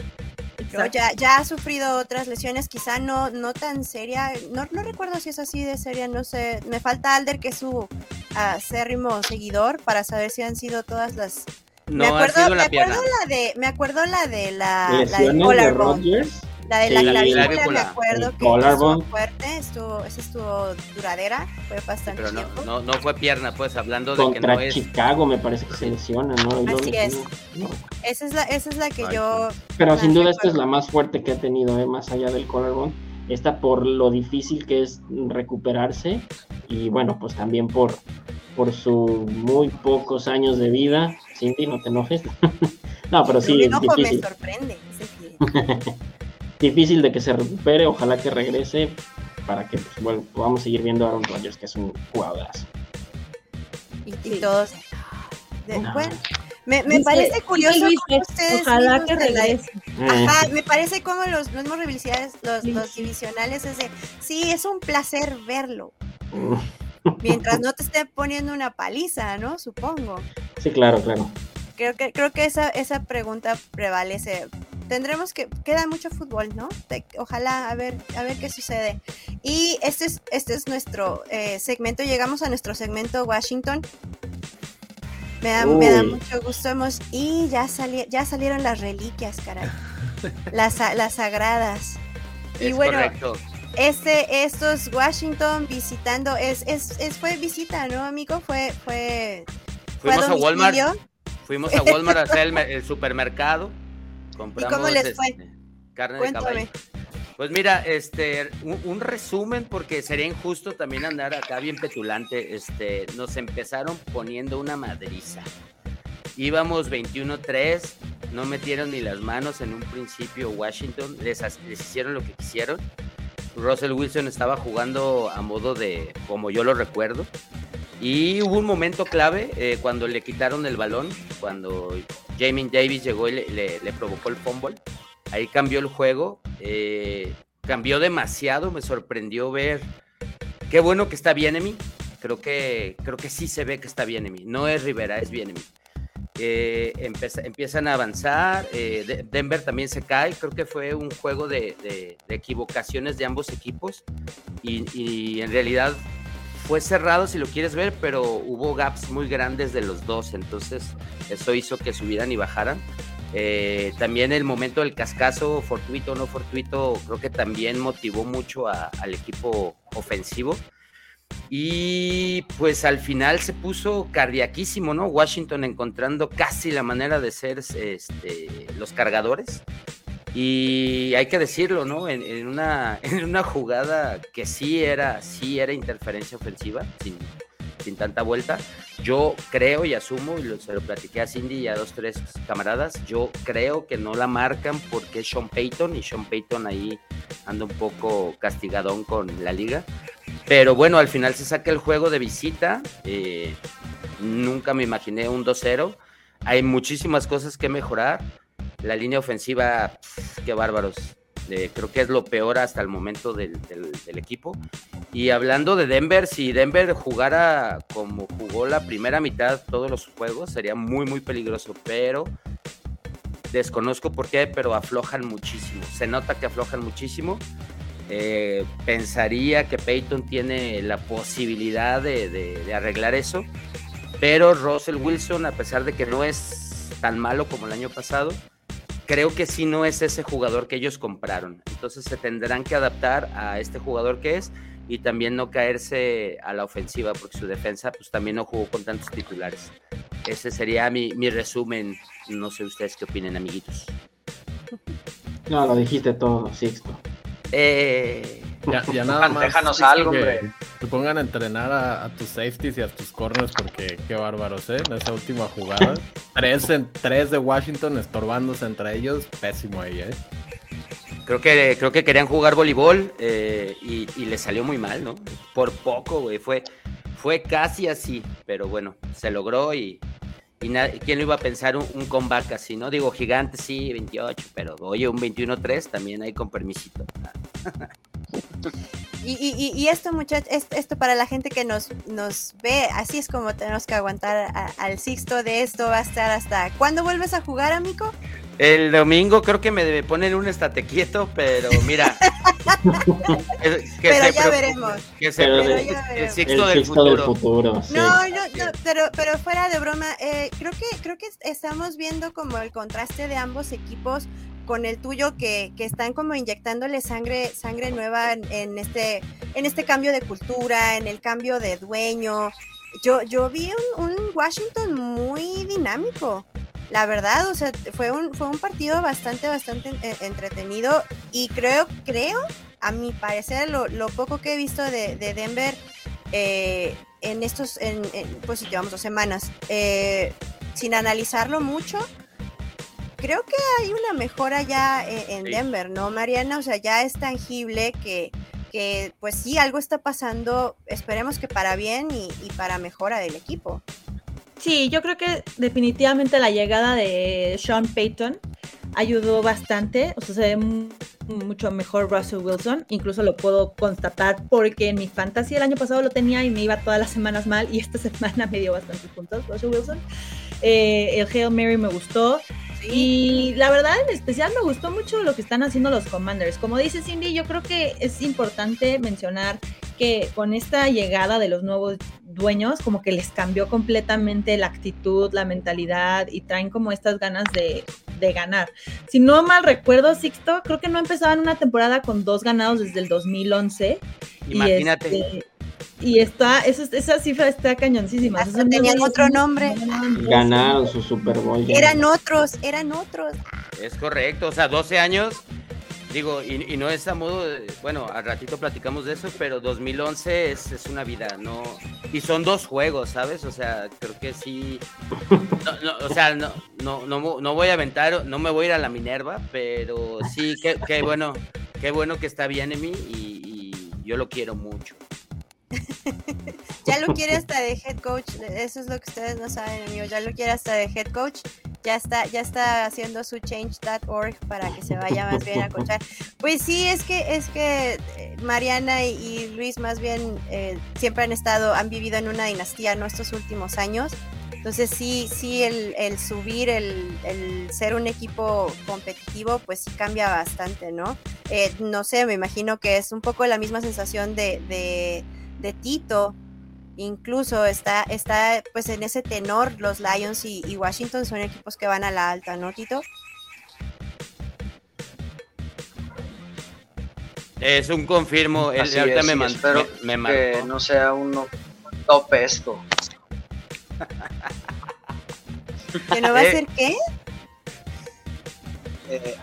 Speaker 2: Ya, ya ha sufrido otras lesiones, quizá no, no tan seria. No, no recuerdo si es así de seria, no sé. Me falta Alder, que es su acérrimo seguidor, para saber si han sido todas las.
Speaker 3: No
Speaker 2: me
Speaker 3: ha
Speaker 2: acuerdo,
Speaker 3: sido
Speaker 2: me
Speaker 3: la pierna.
Speaker 2: acuerdo la de, me acuerdo la de la, la del
Speaker 5: De.
Speaker 2: La de la
Speaker 5: Sí,
Speaker 2: clavícula, me
Speaker 3: clavícula.
Speaker 2: acuerdo que estuvo fuerte, estuvo, esa estuvo duradera, fue bastante
Speaker 3: Pero no,
Speaker 2: tiempo.
Speaker 3: no, no fue pierna, pues hablando de que
Speaker 5: Contra
Speaker 3: no es.
Speaker 5: Chicago me parece que se lesiona, ¿no?
Speaker 2: Así
Speaker 5: no,
Speaker 2: es.
Speaker 5: no.
Speaker 2: Esa es la, esa es la que
Speaker 3: Ay,
Speaker 2: yo
Speaker 5: Pero sin duda esta es la más fuerte que ha tenido, ¿eh? más allá del collarbone. Esta por lo difícil que es recuperarse y bueno, pues también por, por sus muy pocos años de vida. Cindy, no te enojes. <laughs> no, pero sí, es
Speaker 2: enojo me
Speaker 5: difícil.
Speaker 2: sorprende. <laughs>
Speaker 5: Difícil de que se recupere, ojalá que regrese para que pues, bueno, podamos seguir viendo a Aaron Rodgers, que es un jugadorazo.
Speaker 2: Y, todos. de-
Speaker 5: No.
Speaker 2: bueno, me, me
Speaker 7: Dice-
Speaker 2: parece curioso cómo ustedes
Speaker 7: Ojalá que
Speaker 2: de la-
Speaker 7: regrese.
Speaker 2: Ajá, me parece como los mismos rivalidades, los, los divisionales es de, sí, es un placer verlo,
Speaker 5: mm, <laughs>
Speaker 2: mientras no te esté poniendo una paliza, ¿no? Supongo.
Speaker 5: sí, claro, claro.
Speaker 2: Creo que, creo que esa, esa pregunta prevalece. Tendremos que, queda mucho fútbol, ¿no? Te- ojalá, a ver, a ver qué sucede. Y este es, este es nuestro eh, segmento, llegamos a nuestro segmento Washington. Me da, me da mucho gusto. Hemos, y ya, sali- ya salieron las reliquias, caray. <laughs> Las, las sagradas. Y
Speaker 3: Es
Speaker 2: bueno,
Speaker 3: correcto.
Speaker 2: este, estos Washington visitando, es, es, es- fue visita, ¿no, amigo? Fue, fue, fue
Speaker 3: Fuimos a Walmart. Fuimos a Walmart a hacer el supermercado. Compramos
Speaker 2: cómo les fue?
Speaker 3: este, carne
Speaker 2: Cuéntame.
Speaker 3: de caballo. Pues mira, este, un, un resumen, porque sería injusto también andar acá bien petulante. Este, nos empezaron poniendo una madriza. Íbamos 21-3, no metieron ni las manos en un principio Washington, les, les hicieron lo que quisieron. Russell Wilson estaba jugando a modo de, como yo lo recuerdo. Y hubo un momento clave eh, cuando le quitaron el balón, cuando Jamin Davis llegó y le, provocó el fumble. Ahí cambió el juego, eh, cambió demasiado, me sorprendió ver. Qué bueno que está Bienemi. Creo que, creo que sí se ve que está Bienemi. No es Rivera, es Bienemi. Eh, empeza- empiezan a avanzar. eh, De- Denver también se cae. Creo que fue un juego de, equivocaciones de ambos equipos. Y en realidad fue cerrado si lo quieres ver, pero hubo gaps muy grandes de los dos. Entonces eso hizo que subieran y bajaran. Eh, también el momento del cascazo, fortuito o no fortuito, creo que también motivó mucho a- al equipo ofensivo. Y pues al final se puso cardiaquísimo, ¿no? Washington encontrando casi la manera de ser este, los cargadores. Y hay que decirlo, ¿no? En, una, <laughs> en una jugada que sí era, sí era interferencia ofensiva, sin, sin tanta vuelta. Yo creo y asumo, y se lo platiqué a Cindy y a dos, tres camaradas, yo creo que no la marcan porque es Sean Payton y Sean Payton ahí anda un poco castigadón con la liga. Pero bueno, al final se saca el juego de visita. eh, nunca me imaginé un 2-0. Hay muchísimas cosas que mejorar. La línea ofensiva, pf, qué bárbaros. Creo que es lo peor hasta el momento del, equipo. Y hablando de Denver, si Denver jugara como jugó la primera mitad todos los juegos, sería muy, muy peligroso. Pero desconozco por qué, pero aflojan muchísimo. Se nota que aflojan muchísimo. Eh, pensaría que Peyton tiene la posibilidad de arreglar eso, pero Russell Wilson, a pesar de que no es tan malo como el año pasado, creo que sí no es ese jugador que ellos compraron. Entonces se tendrán que adaptar a este jugador que es y también no caerse a la ofensiva, porque su defensa pues también no jugó con tantos titulares. Ese sería mi, mi resumen. No sé ustedes qué opinen, amiguitos. <laughs>
Speaker 5: No, lo dijiste todo, Sixto.
Speaker 3: Eh,
Speaker 6: Ya, <laughs> ya nada más.
Speaker 4: Déjanos
Speaker 6: que
Speaker 4: algo, hombre.
Speaker 6: Te pongan a entrenar a, a tus safeties y a tus corners porque qué bárbaros, ¿eh? En esa última jugada. <laughs> tres, en, tres de Washington estorbándose entre ellos. Pésimo ahí, ¿eh?
Speaker 3: Creo que, creo que querían jugar voleibol eh, y, y les salió muy mal, ¿no? Por poco, güey. Fue, fue casi así, pero bueno, se logró y, y ¿quién lo iba a pensar un, un comeback así, no? Digo, gigante sí, 28, pero oye, un 21-3 también ahí con permisito. <laughs>
Speaker 2: Y, y- esto, muchachos, esto, para la gente que nos, nos ve, así es como tenemos que aguantar al Sixto de esto. Va a estar hasta. ¿Cuándo vuelves a jugar, amigo?
Speaker 3: El domingo creo que me debe poner un estate quieto, pero mira. <laughs> que, que
Speaker 2: Pero
Speaker 3: se
Speaker 2: ya veremos.
Speaker 3: Que se
Speaker 5: Pero
Speaker 2: ya
Speaker 3: el
Speaker 2: veremos.
Speaker 3: sexto
Speaker 5: el
Speaker 3: del futuro.
Speaker 5: futuro. sí.
Speaker 2: No, no, no, pero, pero fuera de broma, eh, creo que creo que estamos viendo como el contraste de ambos equipos con el tuyo que, que están como inyectándole sangre sangre nueva en, en este en este cambio de cultura, en el cambio de dueño. Yo yo vi un, un Washington muy dinámico. La verdad, o sea, fue un fue un partido bastante bastante eh, entretenido y creo creo a mi parecer lo, lo poco que he visto de, de Denver eh, en estos, en, en, pues llevamos dos semanas, eh, sin analizarlo mucho, creo que hay una mejora ya en, en. Denver, ¿no, Mariana? O sea, ya es tangible que, que pues sí, algo está pasando, esperemos que para bien y, y para mejora del equipo.
Speaker 7: Sí, yo creo que definitivamente la llegada de Sean Payton ayudó bastante. O sea, se ve mu- mucho mejor Russell Wilson. Incluso lo puedo constatar porque en mi fantasy el año pasado lo tenía y me iba todas las semanas mal. Y esta <laughs> semana me dio bastantes puntos Russell Wilson. Eh, el Hail Mary me gustó. Y la verdad, en especial me gustó mucho lo que están haciendo los Commanders. Como dice Cindy, yo creo que es importante mencionar que con esta llegada de los nuevos dueños, como que les cambió completamente la actitud, la mentalidad y traen como estas ganas de, de ganar. Si no mal recuerdo, Sixto, creo que no empezaban una temporada con dos ganados desde el 2011. Y,
Speaker 3: Imagínate.
Speaker 7: este, y está, eso, esa cifra está cañoncísima.
Speaker 2: Hasta
Speaker 7: Esos
Speaker 2: tenían otro
Speaker 7: no-
Speaker 2: nombre.
Speaker 7: no ganaban dos,
Speaker 5: Ganaron su Super Bowl. ya.
Speaker 2: Eran otros, eran otros.
Speaker 3: Es correcto, o sea, 12 años, digo, y, no es a modo, de- bueno, al ratito platicamos de eso, pero 2011 es, es una vida, ¿no? Y son dos juegos, ¿sabes? O sea, creo que sí, no, no, o sea, no, no, no, no voy a aventar, no me voy a ir a la Minerva, pero sí, qué, qué bueno, qué bueno que está bien en mí y yo lo quiero mucho. <laughs>
Speaker 2: Ya lo quiere hasta de head coach, eso es lo que ustedes no saben, amigos. Ya lo quiere hasta de head coach. Ya está, ya está haciendo su change.org para que se vaya más bien a coachar. Pues sí, es que, es que eh, Mariana y, Luis más bien eh, siempre han estado, han vivido en una dinastía, ¿no? Estos últimos años. Entonces sí, sí, el, el subir, el, el ser un equipo competitivo, pues sí cambia bastante, ¿no? Eh, no sé, me imagino que es un poco la misma sensación de, de, de Tito. Incluso está, está pues en ese tenor, los Lions y, y Washington son equipos que van a la alta, ¿no, Tito?
Speaker 3: Es un confirmo, él
Speaker 4: Así
Speaker 3: ahorita
Speaker 4: es,
Speaker 3: me, man-
Speaker 4: espero
Speaker 3: me, me
Speaker 4: que
Speaker 3: marcó.
Speaker 4: no sea un top esto.
Speaker 2: ¿Que no va a <laughs>
Speaker 3: Eh.
Speaker 2: ser qué?
Speaker 4: Eh,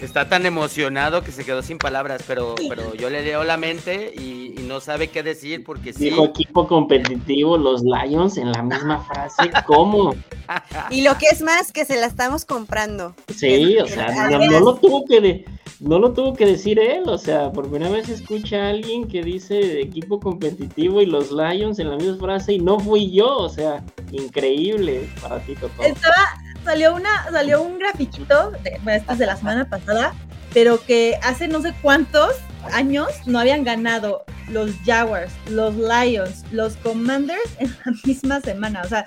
Speaker 3: Está tan emocionado que se quedó sin palabras, pero, pero yo le leo la mente y, y no sabe qué decir porque sí.
Speaker 5: Dijo equipo competitivo, los Lions en la misma frase. ¿Cómo? <laughs>
Speaker 2: Y lo que es más, que se la estamos comprando.
Speaker 5: Sí, o sea, no, no lo tuvo que, de- no lo tuvo que decir él, o sea, por primera vez escucha a alguien que dice equipo competitivo y los Lions en la misma frase y no fui yo, o sea, increíble para ti.
Speaker 7: Estaba, salió una, salió un grafiquito, de, bueno, este es de la semana pasada, pero que hace no sé cuántos años no habían ganado los Jaguars, los Lions, los Commanders en la misma semana, o sea,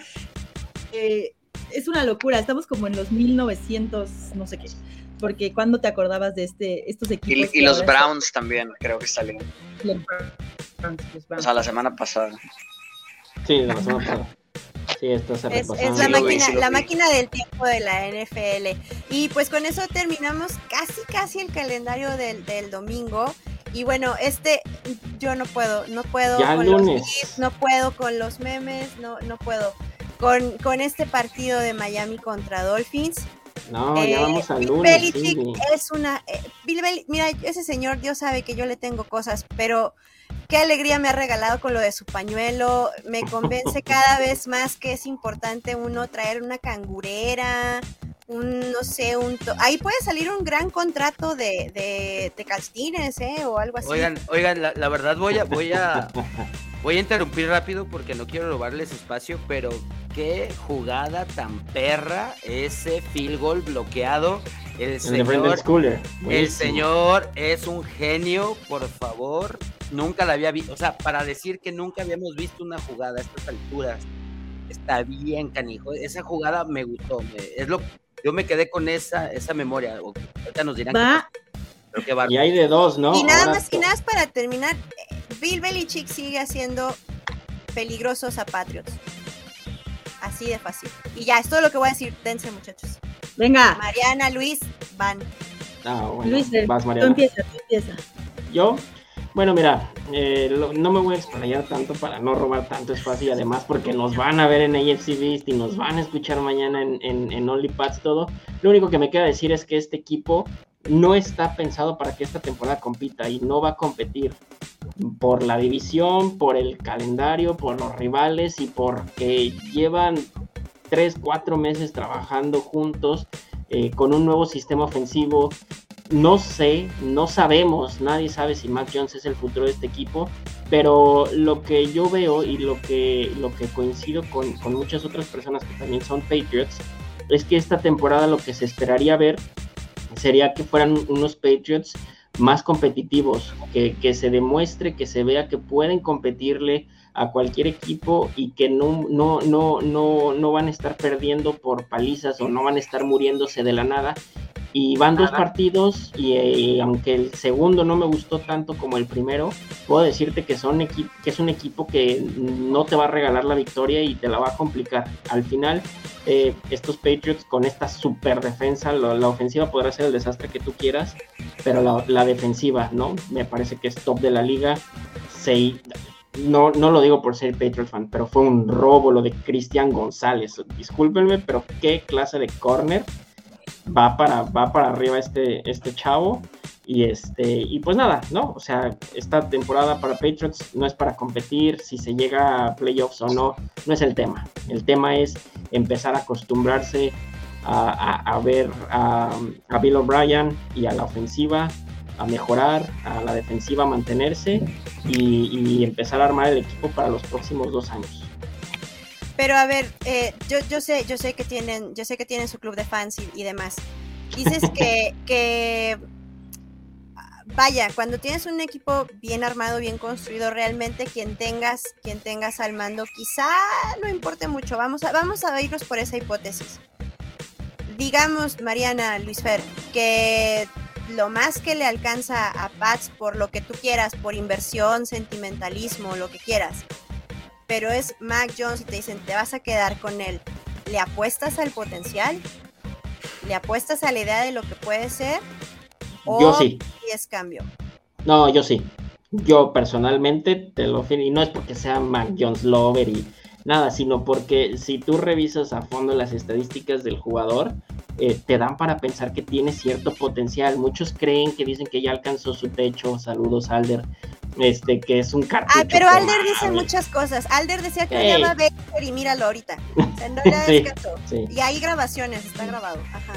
Speaker 7: eh, es una locura, estamos como en los 1900, no sé qué porque cuando te acordabas de este, estos equipos.
Speaker 4: Y, y los Browns también, creo que salen. Los Browns, los Browns. O sea, la semana pasada.
Speaker 5: Sí, la semana pasada. Sí, esto se
Speaker 2: es, es la, máquina, la máquina del tiempo de la NFL. Y pues con eso terminamos casi, casi el calendario del, del domingo. Y bueno, este yo no puedo, no puedo
Speaker 5: ya
Speaker 2: con
Speaker 5: lunes.
Speaker 2: los GIFs, no puedo con los memes, no, no puedo. Con, con este partido de Miami contra Dolphins.
Speaker 5: No, ya
Speaker 2: Eh,
Speaker 5: vamos al
Speaker 2: Bill
Speaker 5: lunes.
Speaker 2: Belichick
Speaker 5: sí.
Speaker 2: es una. eh, Bill Bel- mira, ese señor, Dios sabe que yo le tengo cosas, pero qué alegría me ha regalado con lo de su pañuelo. Me convence <laughs> cada vez más que es importante uno traer una cangurera, un, no sé, un. to- Ahí puede salir un gran contrato de, de, de calcetines, ¿eh? O algo así.
Speaker 3: Oigan, oigan, la, la verdad voy a, voy a, voy a interrumpir rápido porque no quiero robarles espacio, pero qué jugada tan perra ese field goal bloqueado. El señor, el señor es un genio, por favor. Nunca la había visto, o sea, para decir que nunca habíamos visto una jugada a estas alturas. Está bien, canijo. Esa jugada me gustó. me- es lo, yo me quedé con esa, esa memoria. o- Ahorita nos dirán.
Speaker 7: Va,
Speaker 3: qué bárbaro.
Speaker 5: Y hay de dos, ¿no?
Speaker 2: y nada
Speaker 5: Ahora
Speaker 2: más, y nada más para terminar, Bill Belichick sigue haciendo peligrosos a Patriots. Así de fácil. Y ya, es todo lo que voy a decir. Dense, muchachos.
Speaker 7: venga,
Speaker 2: Mariana, Luis, van.
Speaker 5: Ah, bueno,
Speaker 7: Luis, eh,
Speaker 5: vas,
Speaker 7: tú
Speaker 5: Mariana.
Speaker 7: empieza, tú empieza.
Speaker 5: Yo, bueno, mira, eh, lo- no me voy a explayar tanto para no robar tanto espacio y además porque nos van a ver en AFC Beast y nos van a escuchar mañana en, en, en OnlyPads todo. Lo único que me queda decir es que este equipo no está pensado para que esta temporada compita y no va a competir por la división, por el calendario, por los rivales y porque llevan 3, 4 meses trabajando juntos eh, con un nuevo sistema ofensivo. No sé, no sabemos, nadie sabe si Mac Jones es el futuro de este equipo, pero lo que yo veo y lo que, lo que coincido con, con muchas otras personas que también son Patriots, es que esta temporada lo que se esperaría ver sería que fueran unos Patriots más competitivos, que, que se demuestre, que se vea que pueden competirle a cualquier equipo y que no, no, no, no, no van a estar perdiendo por palizas o no van a estar muriéndose de la nada. Y van dos partidos y, aunque el segundo no me gustó tanto como el primero, puedo decirte que, son que es un equipo que no te va a regalar la victoria y te la va a complicar. Al final, eh, estos Patriots con esta super defensa, lo- la ofensiva podrá ser el desastre que tú quieras, pero la, la defensiva, ¿no? Me parece que es top de la liga. Se, no, no lo digo por ser Patriot fan, pero fue un robo lo de Cristian González. Discúlpenme, pero qué clase de corner va para, va para arriba este, este chavo. Y este, y pues nada, ¿no? O sea, esta temporada para Patriots no es para competir, si se llega a playoffs o no, no es el tema. El tema es empezar a acostumbrarse a, a- ver a, a Bill O'Brien y a la ofensiva a mejorar, a la defensiva mantenerse y empezar a armar el equipo para los próximos dos años.
Speaker 2: Pero a ver, eh, yo, yo sé, yo sé que tienen, yo sé que tienen su club de fans y, y demás. Dices que, <laughs> que vaya, cuando tienes un equipo bien armado, bien construido, realmente quien tengas, quien tengas al mando, quizá no importe mucho. Vamos a, vamos a irnos por esa hipótesis. Digamos, Mariana, Luis Fer, que lo más que le alcanza a Pats por lo que tú quieras, por inversión, sentimentalismo, lo que quieras, pero es Mac Jones y te dicen, te vas a quedar con él. ¿Le apuestas al potencial? ¿Le apuestas a la idea de lo que puede ser? ¿O
Speaker 5: Yo sí,
Speaker 2: es cambio?
Speaker 5: no, yo sí. Yo personalmente te lo y no es porque sea Mac Jones Lover y nada, sino porque si tú revisas a fondo las estadísticas del jugador, eh, te dan para pensar que tiene cierto potencial. Muchos creen que dicen que ya alcanzó su techo. Saludos, Alder. Este, que es un cartucho.
Speaker 2: Ah, pero Alder dice muchas cosas. Alder decía que
Speaker 5: Ey.
Speaker 2: odiaba a Baker y míralo ahorita. <laughs> O sea, no
Speaker 5: Sí, sí.
Speaker 2: Y hay grabaciones, está grabado. Ajá.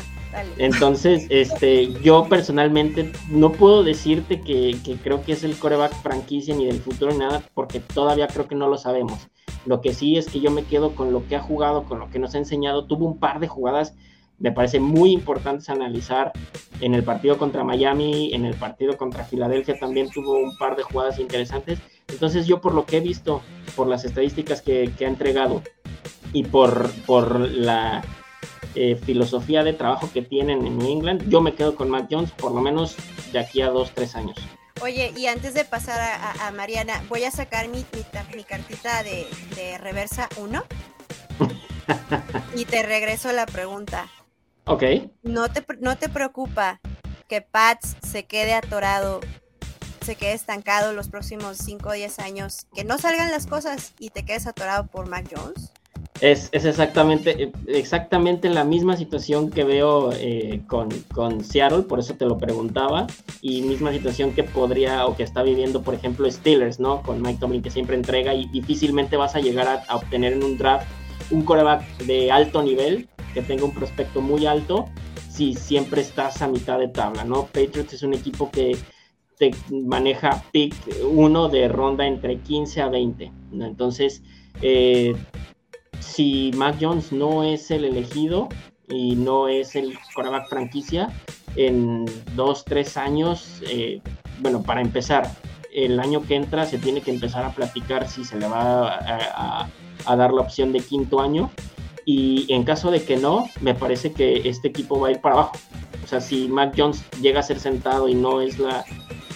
Speaker 5: Entonces, este, yo personalmente no puedo decirte que, que, creo que es el coreback franquicia ni del futuro ni nada, porque todavía creo que no lo sabemos. Lo que sí es que yo me quedo con lo que ha jugado, con lo que nos ha enseñado. Tuvo un par de jugadas, me parece muy importantes analizar. En el partido contra Miami, en el partido contra Filadelfia también tuvo un par de jugadas interesantes. Entonces yo por lo que he visto, por las estadísticas que, ha entregado y por, por la eh, filosofía de trabajo que tienen en New England, yo me quedo con Matt Jones por lo menos de aquí a dos, tres años.
Speaker 2: Oye, y antes de pasar a, Mariana, voy a sacar mi, mi, cartita de, de reversa 1 <laughs> y te regreso la pregunta.
Speaker 5: Ok.
Speaker 2: ¿No te, ¿No te preocupa que Pats se quede atorado, se quede estancado los próximos 5 o 10 años, que no salgan las cosas y te quedes atorado por Mac Jones?
Speaker 5: Es, exactamente, exactamente la misma situación que veo eh, con, con, Seattle, por eso te lo preguntaba, y misma situación que podría o que está viviendo, por ejemplo, Steelers, ¿no? Con Mike Tomlin que siempre entrega y difícilmente vas a llegar a, obtener en un draft un coreback de alto nivel, que tenga un prospecto muy alto, si siempre estás a mitad de tabla, ¿no? Patriots es un equipo que te maneja pick uno de ronda entre 15 a 20, ¿no? Entonces, eh, si Mac Jones no es el elegido y no es el quarterback franquicia, en dos, tres años, eh, bueno, para empezar, el año que entra se tiene que empezar a platicar si se le va a, dar la opción de quinto año. Y en caso de que no, me parece que este equipo va a ir para abajo. O sea, si Mac Jones llega a ser sentado y no es la,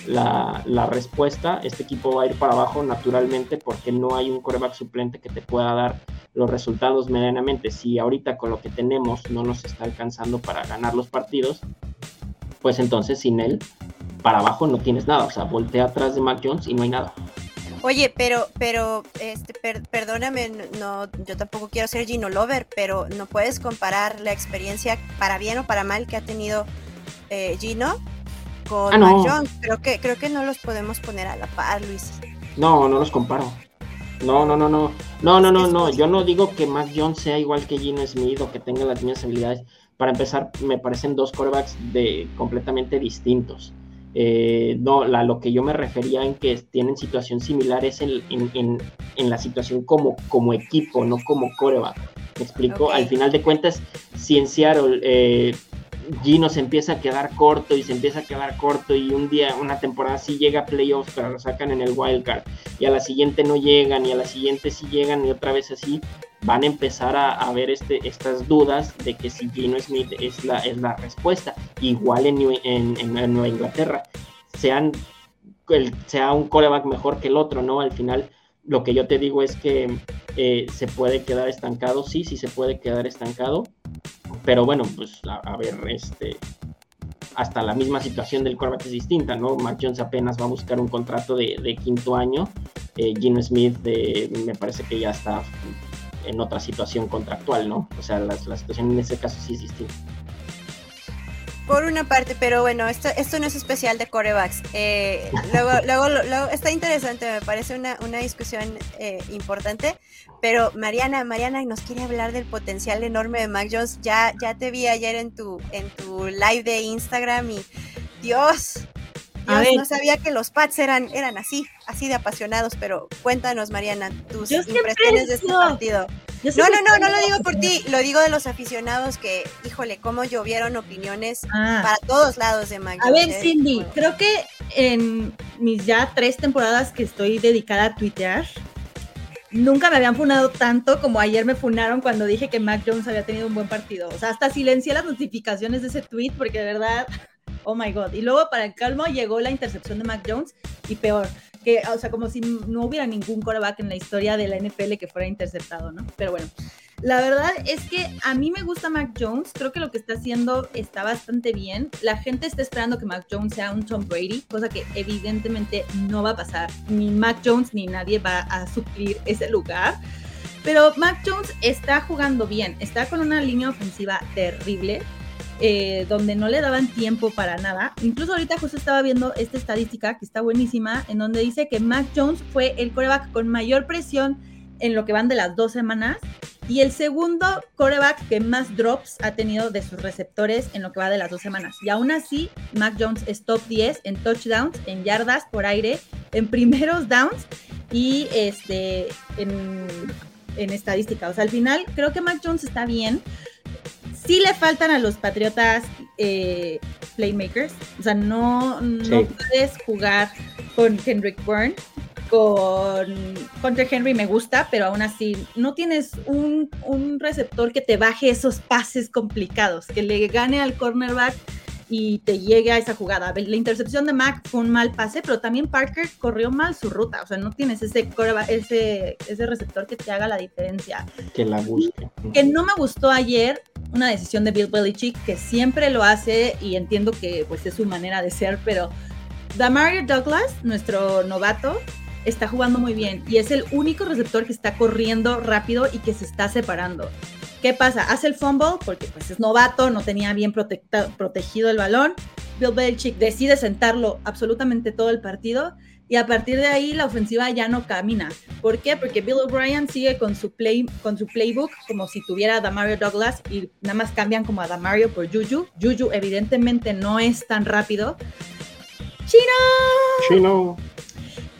Speaker 5: la, respuesta, este equipo va a ir para abajo naturalmente porque no hay un coreback suplente que te pueda dar los resultados medianamente. Si ahorita con lo que tenemos no nos está alcanzando para ganar los partidos, pues entonces sin él, para abajo no tienes nada. O sea, voltea atrás de Mac Jones y no hay nada.
Speaker 2: Oye, pero, pero, este, perdóname, no, yo tampoco quiero ser Gino Lover, pero no puedes comparar la experiencia para bien o para mal que ha tenido eh, Gino con ah, Mac Jones. Creo que, creo que no los podemos poner a la par, Luis.
Speaker 5: No, no los comparo. No, no, no, no. No, no, no, no. Yo no digo que Mac Jones sea igual que Gino Smith o que tenga las mismas habilidades. Para empezar, me parecen dos quarterbacks de completamente distintos. Eh, no, lo que yo me refería en que tienen situación similar es en, en, la situación como, como equipo, no como coreback. ¿Me explico? Al final de cuentas, si en Seattle eh, Gino se empieza a quedar corto y se empieza a quedar corto y un día, una temporada sí llega a playoffs, pero lo sacan en el wildcard y a la siguiente no llegan y a la siguiente sí llegan y otra vez así, van a empezar a, ver este, estas dudas de que si Gino Smith es la, es la respuesta. Igual en, en, Nueva Inglaterra, sean, sea un coreback mejor que el otro, ¿no? Al final lo que yo te digo es que eh, se puede quedar estancado, sí, sí se puede quedar estancado, pero bueno, pues a, ver, este, hasta la misma situación del quarterback es distinta, ¿no? Mac Jones apenas va a buscar un contrato de, quinto año, eh, Gino Smith me parece que ya está en otra situación contractual, ¿no? O sea, la, la situación en ese caso sí es distinta.
Speaker 2: Por una parte, pero bueno, esto, esto no es especial de corebacks. Eh, luego, <laughs> luego, luego, está interesante, me parece una, una discusión eh, importante. Pero Mariana, Mariana nos quiere hablar del potencial enorme de Mac Jones. Ya, ya te vi ayer en tu, en tu live de Instagram y Dios, no sabía que los Pats eran, eran así, así de apasionados, pero cuéntanos, Mariana, tus impresiones de este partido. No, no, no, no lo digo por ti, lo digo de los aficionados que, híjole, cómo llovieron opiniones ah. para todos lados de Mac.
Speaker 7: A ver, Cindy, creo que en mis ya tres temporadas que estoy dedicada a tuitear, nunca me habían funado tanto como ayer me funaron cuando dije que Mac Jones había tenido un buen partido. O sea, hasta silencié las notificaciones de ese tweet porque de verdad oh my god. Y luego para el calmo llegó la intercepción de Mac Jones y peor, que, o sea, como si no hubiera ningún quarterback en la historia de la NFL que fuera interceptado, ¿no? Pero bueno, la verdad es que a mí me gusta Mac Jones, creo que lo que está haciendo está bastante bien. La gente está esperando que Mac Jones sea un Tom Brady, cosa que evidentemente no va a pasar. Ni Mac Jones ni nadie va a suplir ese lugar. Pero Mac Jones está jugando bien, está con una línea ofensiva terrible. Eh, donde no le daban tiempo para nada. Incluso ahorita justo estaba viendo esta estadística que está buenísima, en donde dice que Mac Jones fue el coreback con mayor presión en lo que van de las dos semanas y el segundo coreback que más drops ha tenido de sus receptores en lo que va de las dos semanas. Y aún así, Mac Jones es top 10 en touchdowns, en yardas por aire, en primeros downs y este, en, en al final creo que Mac Jones está bien. Sí le faltan a los Patriotas eh, playmakers. O sea, no, no
Speaker 5: Sí.
Speaker 7: puedes jugar con Kendrick Bourne. Con contra Henry me gusta, pero aún así no tienes un, un receptor que te baje esos pases complicados, que le gane al cornerback y te llegue a esa jugada. La intercepción de Mac fue un mal pase, pero también Parker corrió mal su ruta. O sea, no tienes ese, ese, ese receptor que te haga la diferencia
Speaker 5: Que la busque.
Speaker 7: que no me gustó ayer una decisión de Bill Belichick que siempre lo hace y entiendo que pues es su manera de ser, pero Damario Douglas, nuestro novato, está jugando muy bien y es el único receptor que está corriendo rápido y que se está separando. ¿Qué pasa? Hace el fumble porque pues es novato, no tenía bien protegido el balón. Bill Belichick decide sentarlo absolutamente todo el partido y a partir de ahí la ofensiva ya no camina. ¿Por qué? Porque Bill O'Brien sigue con su, play, con su playbook como si tuviera a Damario Douglas y nada más cambian como a Damario por Juju. Juju evidentemente no es tan rápido. ¡Chino!
Speaker 5: Chino.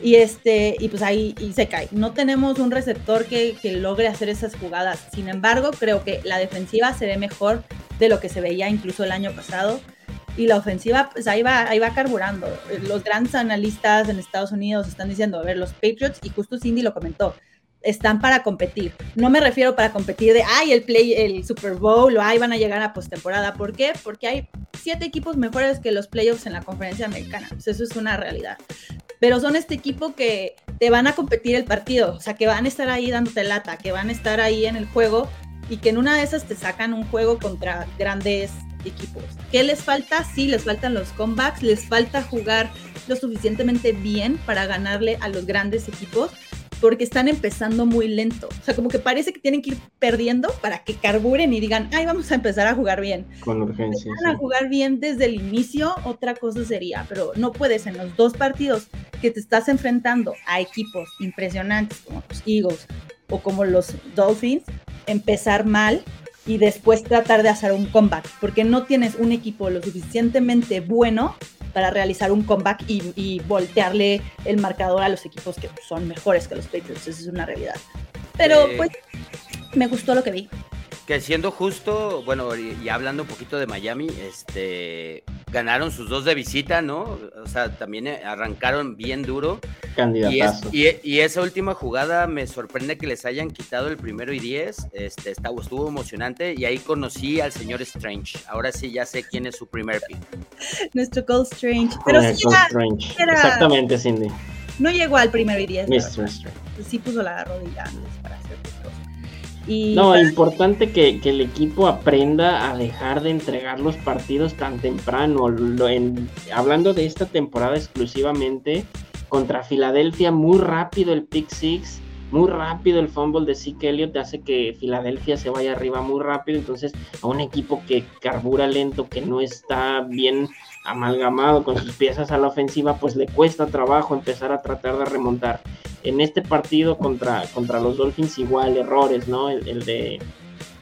Speaker 7: Y este, y pues ahí y se cae. No tenemos un receptor que, que logre hacer esas jugadas. Sin embargo, creo que la defensiva se ve mejor de lo que se veía incluso el año pasado. Y la ofensiva, pues ahí va, ahí va carburando. Los grandes analistas en Estados Unidos están diciendo, a ver, los Patriots, y justo Cindy lo comentó, están para competir. No me refiero para competir de, ay, el play, el Super Bowl, o ay, van a llegar a postemporada. ¿Por qué? Porque hay siete equipos mejores que los playoffs en la conferencia americana. Pues eso es una realidad. Pero son este equipo que te van a competir el partido, o sea, que van a estar ahí dándote lata, que van a estar ahí en el juego y que en una de esas te sacan un juego contra grandes equipos. ¿Qué les falta? Sí, les faltan los comebacks, les falta jugar lo suficientemente bien para ganarle a los grandes equipos, porque están empezando muy lento. O sea, como que parece que tienen que ir perdiendo para que carburen y digan, ay, vamos a empezar a jugar bien.
Speaker 5: Con urgencia.
Speaker 7: Van a jugar bien desde el inicio, otra cosa sería, pero no puedes en los dos partidos que te estás enfrentando a equipos impresionantes como los Eagles o como los Dolphins, empezar mal y después tratar de hacer un comeback, porque no tienes un equipo lo suficientemente bueno para realizar un comeback y, y voltearle el marcador a los equipos que son mejores que los Patriots, esa es una realidad. Pero
Speaker 3: Eh,
Speaker 7: pues me gustó lo que vi.
Speaker 3: Que siendo justo, bueno, y, hablando un poquito de Miami, este ganaron sus dos de visita, ¿no? O sea, también eh, arrancaron bien duro. Y, es-
Speaker 5: Candidatazo.
Speaker 3: y- y esa última jugada me sorprende que les hayan quitado el primero y diez. Este, está- estuvo emocionante y ahí conocí al señor Strange. Ahora sí ya sé quién es su primer pick. <laughs>
Speaker 7: Nuestro Ghost Strange. Pero sí era-
Speaker 5: Strange.
Speaker 7: era-
Speaker 5: Exactamente, Cindy.
Speaker 7: no llegó al primero y diez.
Speaker 5: Mr. Strange.
Speaker 7: Sí puso la rodilla antes para hacer. Y
Speaker 5: No, importante que, que el equipo aprenda a dejar de entregar los partidos tan temprano. Lo- en- hablando de esta temporada exclusivamente, contra Filadelfia, muy rápido el pick six, muy rápido el fumble de Zeke Elliott hace que Filadelfia se vaya arriba muy rápido. Entonces, a un equipo que carbura lento, que no está bien amalgamado con sus piezas a la ofensiva, pues le cuesta trabajo empezar a tratar de remontar en este partido contra, contra los Dolphins igual errores, ¿no? El, el de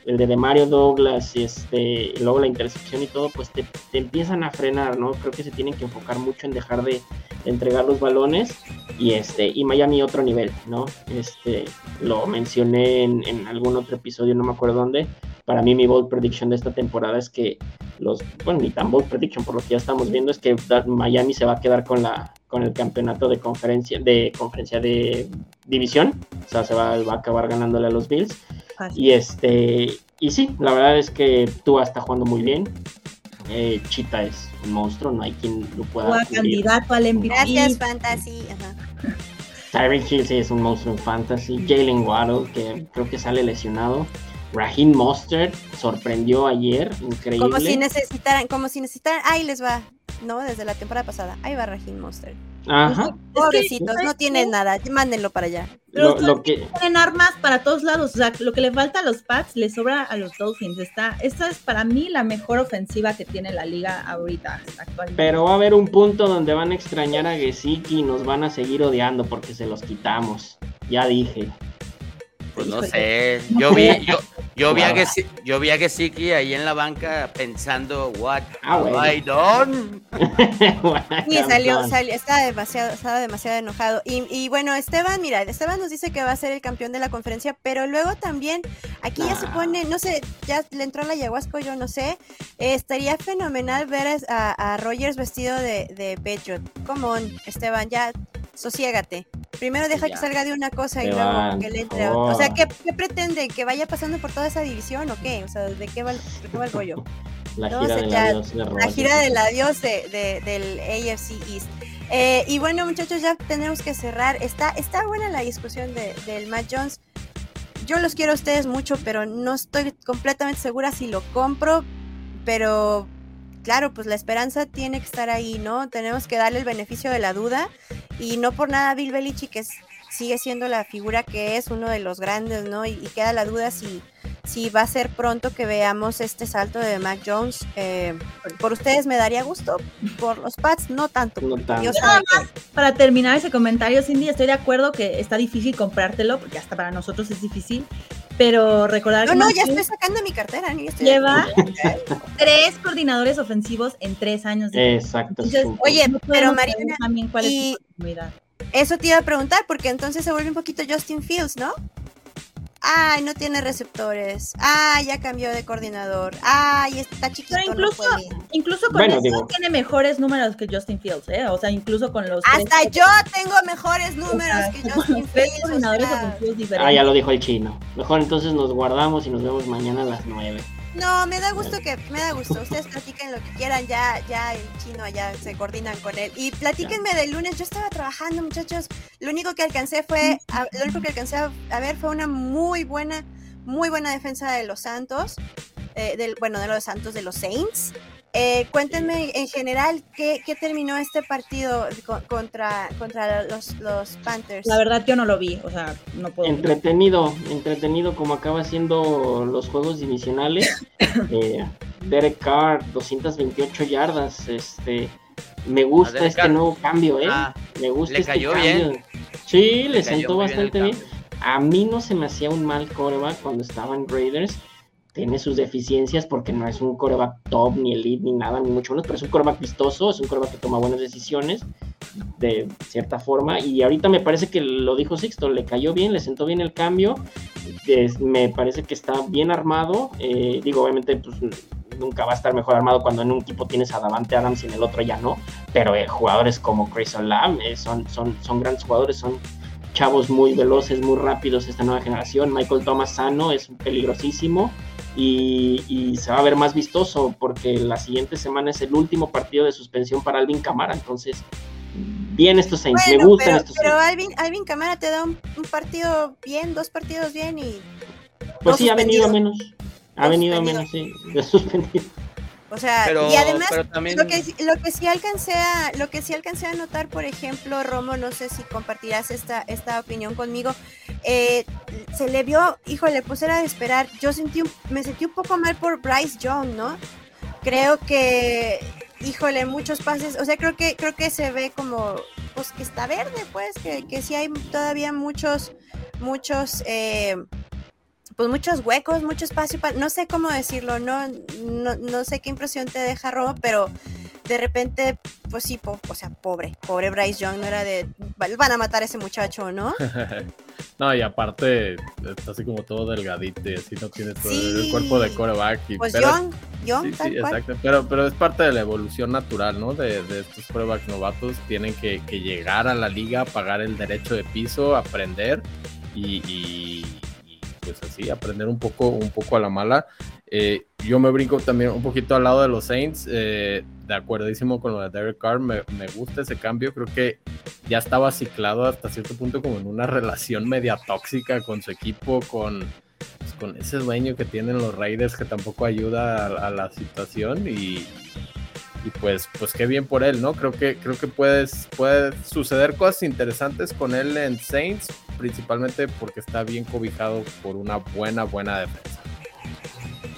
Speaker 5: el de, Mario Douglas, este, y luego la intercepción y todo, pues te, te, empiezan a frenar, ¿no? Creo que se tienen que enfocar mucho en dejar de, de, entregar los balones y este y Miami otro nivel, ¿no? Este lo mencioné en, en algún otro episodio, no me acuerdo dónde. Para mí mi bold prediction de esta temporada es que los, bueno, ni tan bold prediction por lo que ya estamos viendo es que Miami se va a quedar con la con el campeonato de conferencia de conferencia de división, o sea, se va, va a acabar ganándole a los Bills. Así. Y este y sí, la verdad es que Tua está jugando muy bien. Eh, Chita es un monstruo, no hay quien lo pueda.
Speaker 7: Tua candidato al MVP.
Speaker 2: Gracias, Fantasy.
Speaker 5: Tyreek Hill sí es un monstruo en fantasy. Jalen Waddle, que creo que sale lesionado. Raheem Mostert sorprendió ayer, increíble.
Speaker 2: Como si necesitaran, como si necesitaran, ahí les va, ¿no? Desde la temporada pasada, ahí va Raheem Mostert.
Speaker 5: Ajá.
Speaker 2: Pobrecitos, no tienen nada, mándenlo para allá.
Speaker 7: Lo, lo que... Tienen armas para todos lados, o sea, lo que le falta a los Pats le sobra a los Dolphins. Esta, esta es para mí la mejor ofensiva que tiene la liga ahorita, actualmente.
Speaker 5: Pero va a haber un punto donde van a extrañar a Gesicki y nos van a seguir odiando porque se los quitamos. Ya dije.
Speaker 3: Pues no sé. Yo vi, yo, yo vi a
Speaker 5: Guau.
Speaker 3: Gesi- yo vi a Gesicki ahí en la banca pensando, what
Speaker 5: Ah, bueno.
Speaker 3: I done? <laughs>
Speaker 2: Sí, salió, salió, estaba demasiado, estaba demasiado enojado. Y, y bueno, Esteban, mira, Esteban nos dice que va a ser el campeón de la conferencia, pero luego también, aquí ya se
Speaker 5: Ah.
Speaker 2: pone, no sé, ya le entró la ayahuasca, yo no sé. eh, estaría fenomenal ver a, a Rogers vestido de, de Patriot. Come on, Esteban, ya sosiégate. Primero deja que salga de una cosa y luego que le entre otra. O sea. ¿qué, qué pretende? ¿Que vaya pasando por toda esa división o qué? O sea, ¿de qué va, el- de qué va el rollo? <laughs>
Speaker 5: La gira del adiós
Speaker 2: La gira del adiós de, de- del AFC East. Eh, y bueno, muchachos, ya tenemos que cerrar. Está, está buena la discusión de, del Matt Jones. Yo los quiero a ustedes mucho, pero no estoy completamente segura si lo compro. Pero claro, pues la esperanza tiene que estar ahí, ¿no? Tenemos que darle el beneficio de la duda. Y no por nada Bill Belichick es, sigue siendo la figura que es, uno de los grandes, ¿no? Y, y queda la duda si, si va a ser pronto que veamos este salto de Mac Jones. Eh, por, ustedes me daría gusto, por los Pats no tanto.
Speaker 5: No tanto.
Speaker 2: Dios
Speaker 7: Para terminar ese comentario, Cindy, estoy de acuerdo que está difícil comprártelo, porque hasta para nosotros es difícil, pero recordar
Speaker 2: No,
Speaker 7: que
Speaker 2: no,
Speaker 7: Matt
Speaker 2: ya estoy sacando mi cartera. ni estoy-
Speaker 7: lleva tres coordinadores ofensivos en tres años. de
Speaker 5: Exacto.
Speaker 7: Entonces,
Speaker 5: es
Speaker 2: Oye,
Speaker 7: No
Speaker 2: pero Mariana,
Speaker 7: también cuál es
Speaker 2: y-
Speaker 7: su continuidad.
Speaker 2: Eso te iba a preguntar, porque entonces se vuelve un poquito Justin Fields, ¿no? Ay, no tiene receptores. Ay, ya cambió de coordinador. Ay, está chiquito.
Speaker 7: Pero
Speaker 2: no
Speaker 7: incluso,
Speaker 2: puede.
Speaker 7: incluso con
Speaker 5: Bueno,
Speaker 7: eso
Speaker 5: digo-
Speaker 7: tiene mejores números que Justin Fields, ¿eh? O sea, incluso con los
Speaker 2: Hasta
Speaker 7: tres,
Speaker 2: yo tengo mejores números
Speaker 7: o sea,
Speaker 2: que <laughs> Justin Fields. o sea,
Speaker 5: Ah, ya lo dijo el chino. Mejor entonces nos guardamos y nos vemos mañana a las 9.
Speaker 2: No, me da gusto que, me da gusto. Ustedes platiquen lo que quieran, ya, ya el chino allá se coordinan con él. Y platíquenme del lunes, yo estaba trabajando, muchachos. Lo único que alcancé fue, lo único que alcancé a, a ver fue una muy buena, muy buena defensa de los Santos, eh, del, bueno, de los Santos, de los Saints. Eh, cuéntenme en general qué, qué terminó este partido co- contra, contra los, los Panthers.
Speaker 7: La verdad, yo no lo vi, o sea, no puedo.
Speaker 5: Entretenido, entretenido como acaba siendo los juegos divisionales. <coughs> Eh, Derek Carr, 228 yardas. Este, me gusta este
Speaker 3: Carr.
Speaker 5: nuevo cambio, ¿eh?
Speaker 3: Ah,
Speaker 5: me gusta
Speaker 3: le
Speaker 5: este
Speaker 3: cayó
Speaker 5: cambio.
Speaker 3: bien.
Speaker 5: Sí, le,
Speaker 3: le
Speaker 5: sentó
Speaker 3: bien
Speaker 5: bastante bien.
Speaker 3: cambio.
Speaker 5: A mí no se me hacía un mal coreback cuando estaba en Raiders. Tiene sus deficiencias porque no es un coreback top, ni elite, ni nada, ni mucho menos, pero es un coreback vistoso, es un coreback que toma buenas decisiones de cierta forma. Y ahorita me parece que lo dijo Sixto, le cayó bien, le sentó bien el cambio. es- me parece que está bien armado. eh, digo, obviamente, pues nunca va a estar mejor armado cuando en un equipo tienes a Davante Adams y en el otro ya no. Pero eh, jugadores como Chris Olam eh, son, son, son grandes jugadores, son chavos muy veloces, muy rápidos esta nueva generación. Michael Thomas sano es peligrosísimo y, y se va a ver más vistoso porque la siguiente semana es el último partido de suspensión para Alvin Camara. Entonces, bien estos Saints, me
Speaker 2: Bueno,
Speaker 5: gustan
Speaker 2: pero,
Speaker 5: estos
Speaker 2: pero
Speaker 5: Saints.
Speaker 2: Alvin, Alvin Camara te da un, un partido bien, dos partidos bien y
Speaker 5: Pues sí, ha venido a menos. Ha venido a menos, sí, de suspendido.
Speaker 2: O sea,
Speaker 3: Pero,
Speaker 2: y además
Speaker 3: también.
Speaker 2: lo que lo que sí alcancé a lo que sí alcancé a notar, por ejemplo, Romo, no sé si compartirás esta esta opinión conmigo. eh, se le vio, híjole, pues era de esperar. Yo sentí un- me sentí un poco mal por Bryce Young, ¿no? Creo que híjole, muchos pases, o sea, creo que creo que se ve como pues que está verde, pues que que sí hay todavía muchos muchos eh, pues muchos huecos, mucho espacio, para, no sé cómo decirlo, no, no, no sé qué impresión te deja Robo, pero de repente, pues sí, po- o sea, pobre, pobre Bryce Young, no era de, van a matar a ese muchacho, ¿no? <laughs>
Speaker 6: no, y aparte está así como todo delgadito, así no tiene todo
Speaker 2: Sí.
Speaker 6: el cuerpo de coreback. y-
Speaker 2: Pues
Speaker 6: pero-
Speaker 2: Young, Young,
Speaker 6: Sí,
Speaker 2: tal
Speaker 6: sí,
Speaker 2: cual.
Speaker 6: exacto. Pero, pero es parte de la evolución natural, ¿no? De, de estos pruebas novatos. Tienen que, que llegar a la liga, pagar el derecho de piso, aprender y, pues así, aprender un poco, un poco a la mala. Eh, yo me brinco también un poquito al lado de los Saints. eh, de acuerdísimo con lo de Derek Carr. Me, me gusta ese cambio. Creo que ya estaba ciclado hasta cierto punto como en una relación media tóxica con su equipo, con pues, con ese dueño que tienen los Raiders que tampoco ayuda a, a la situación y, y pues pues qué bien por él, ¿no? Creo que creo que puedes, puede suceder cosas interesantes con él en Saints, principalmente porque está bien cobijado por una buena buena defensa.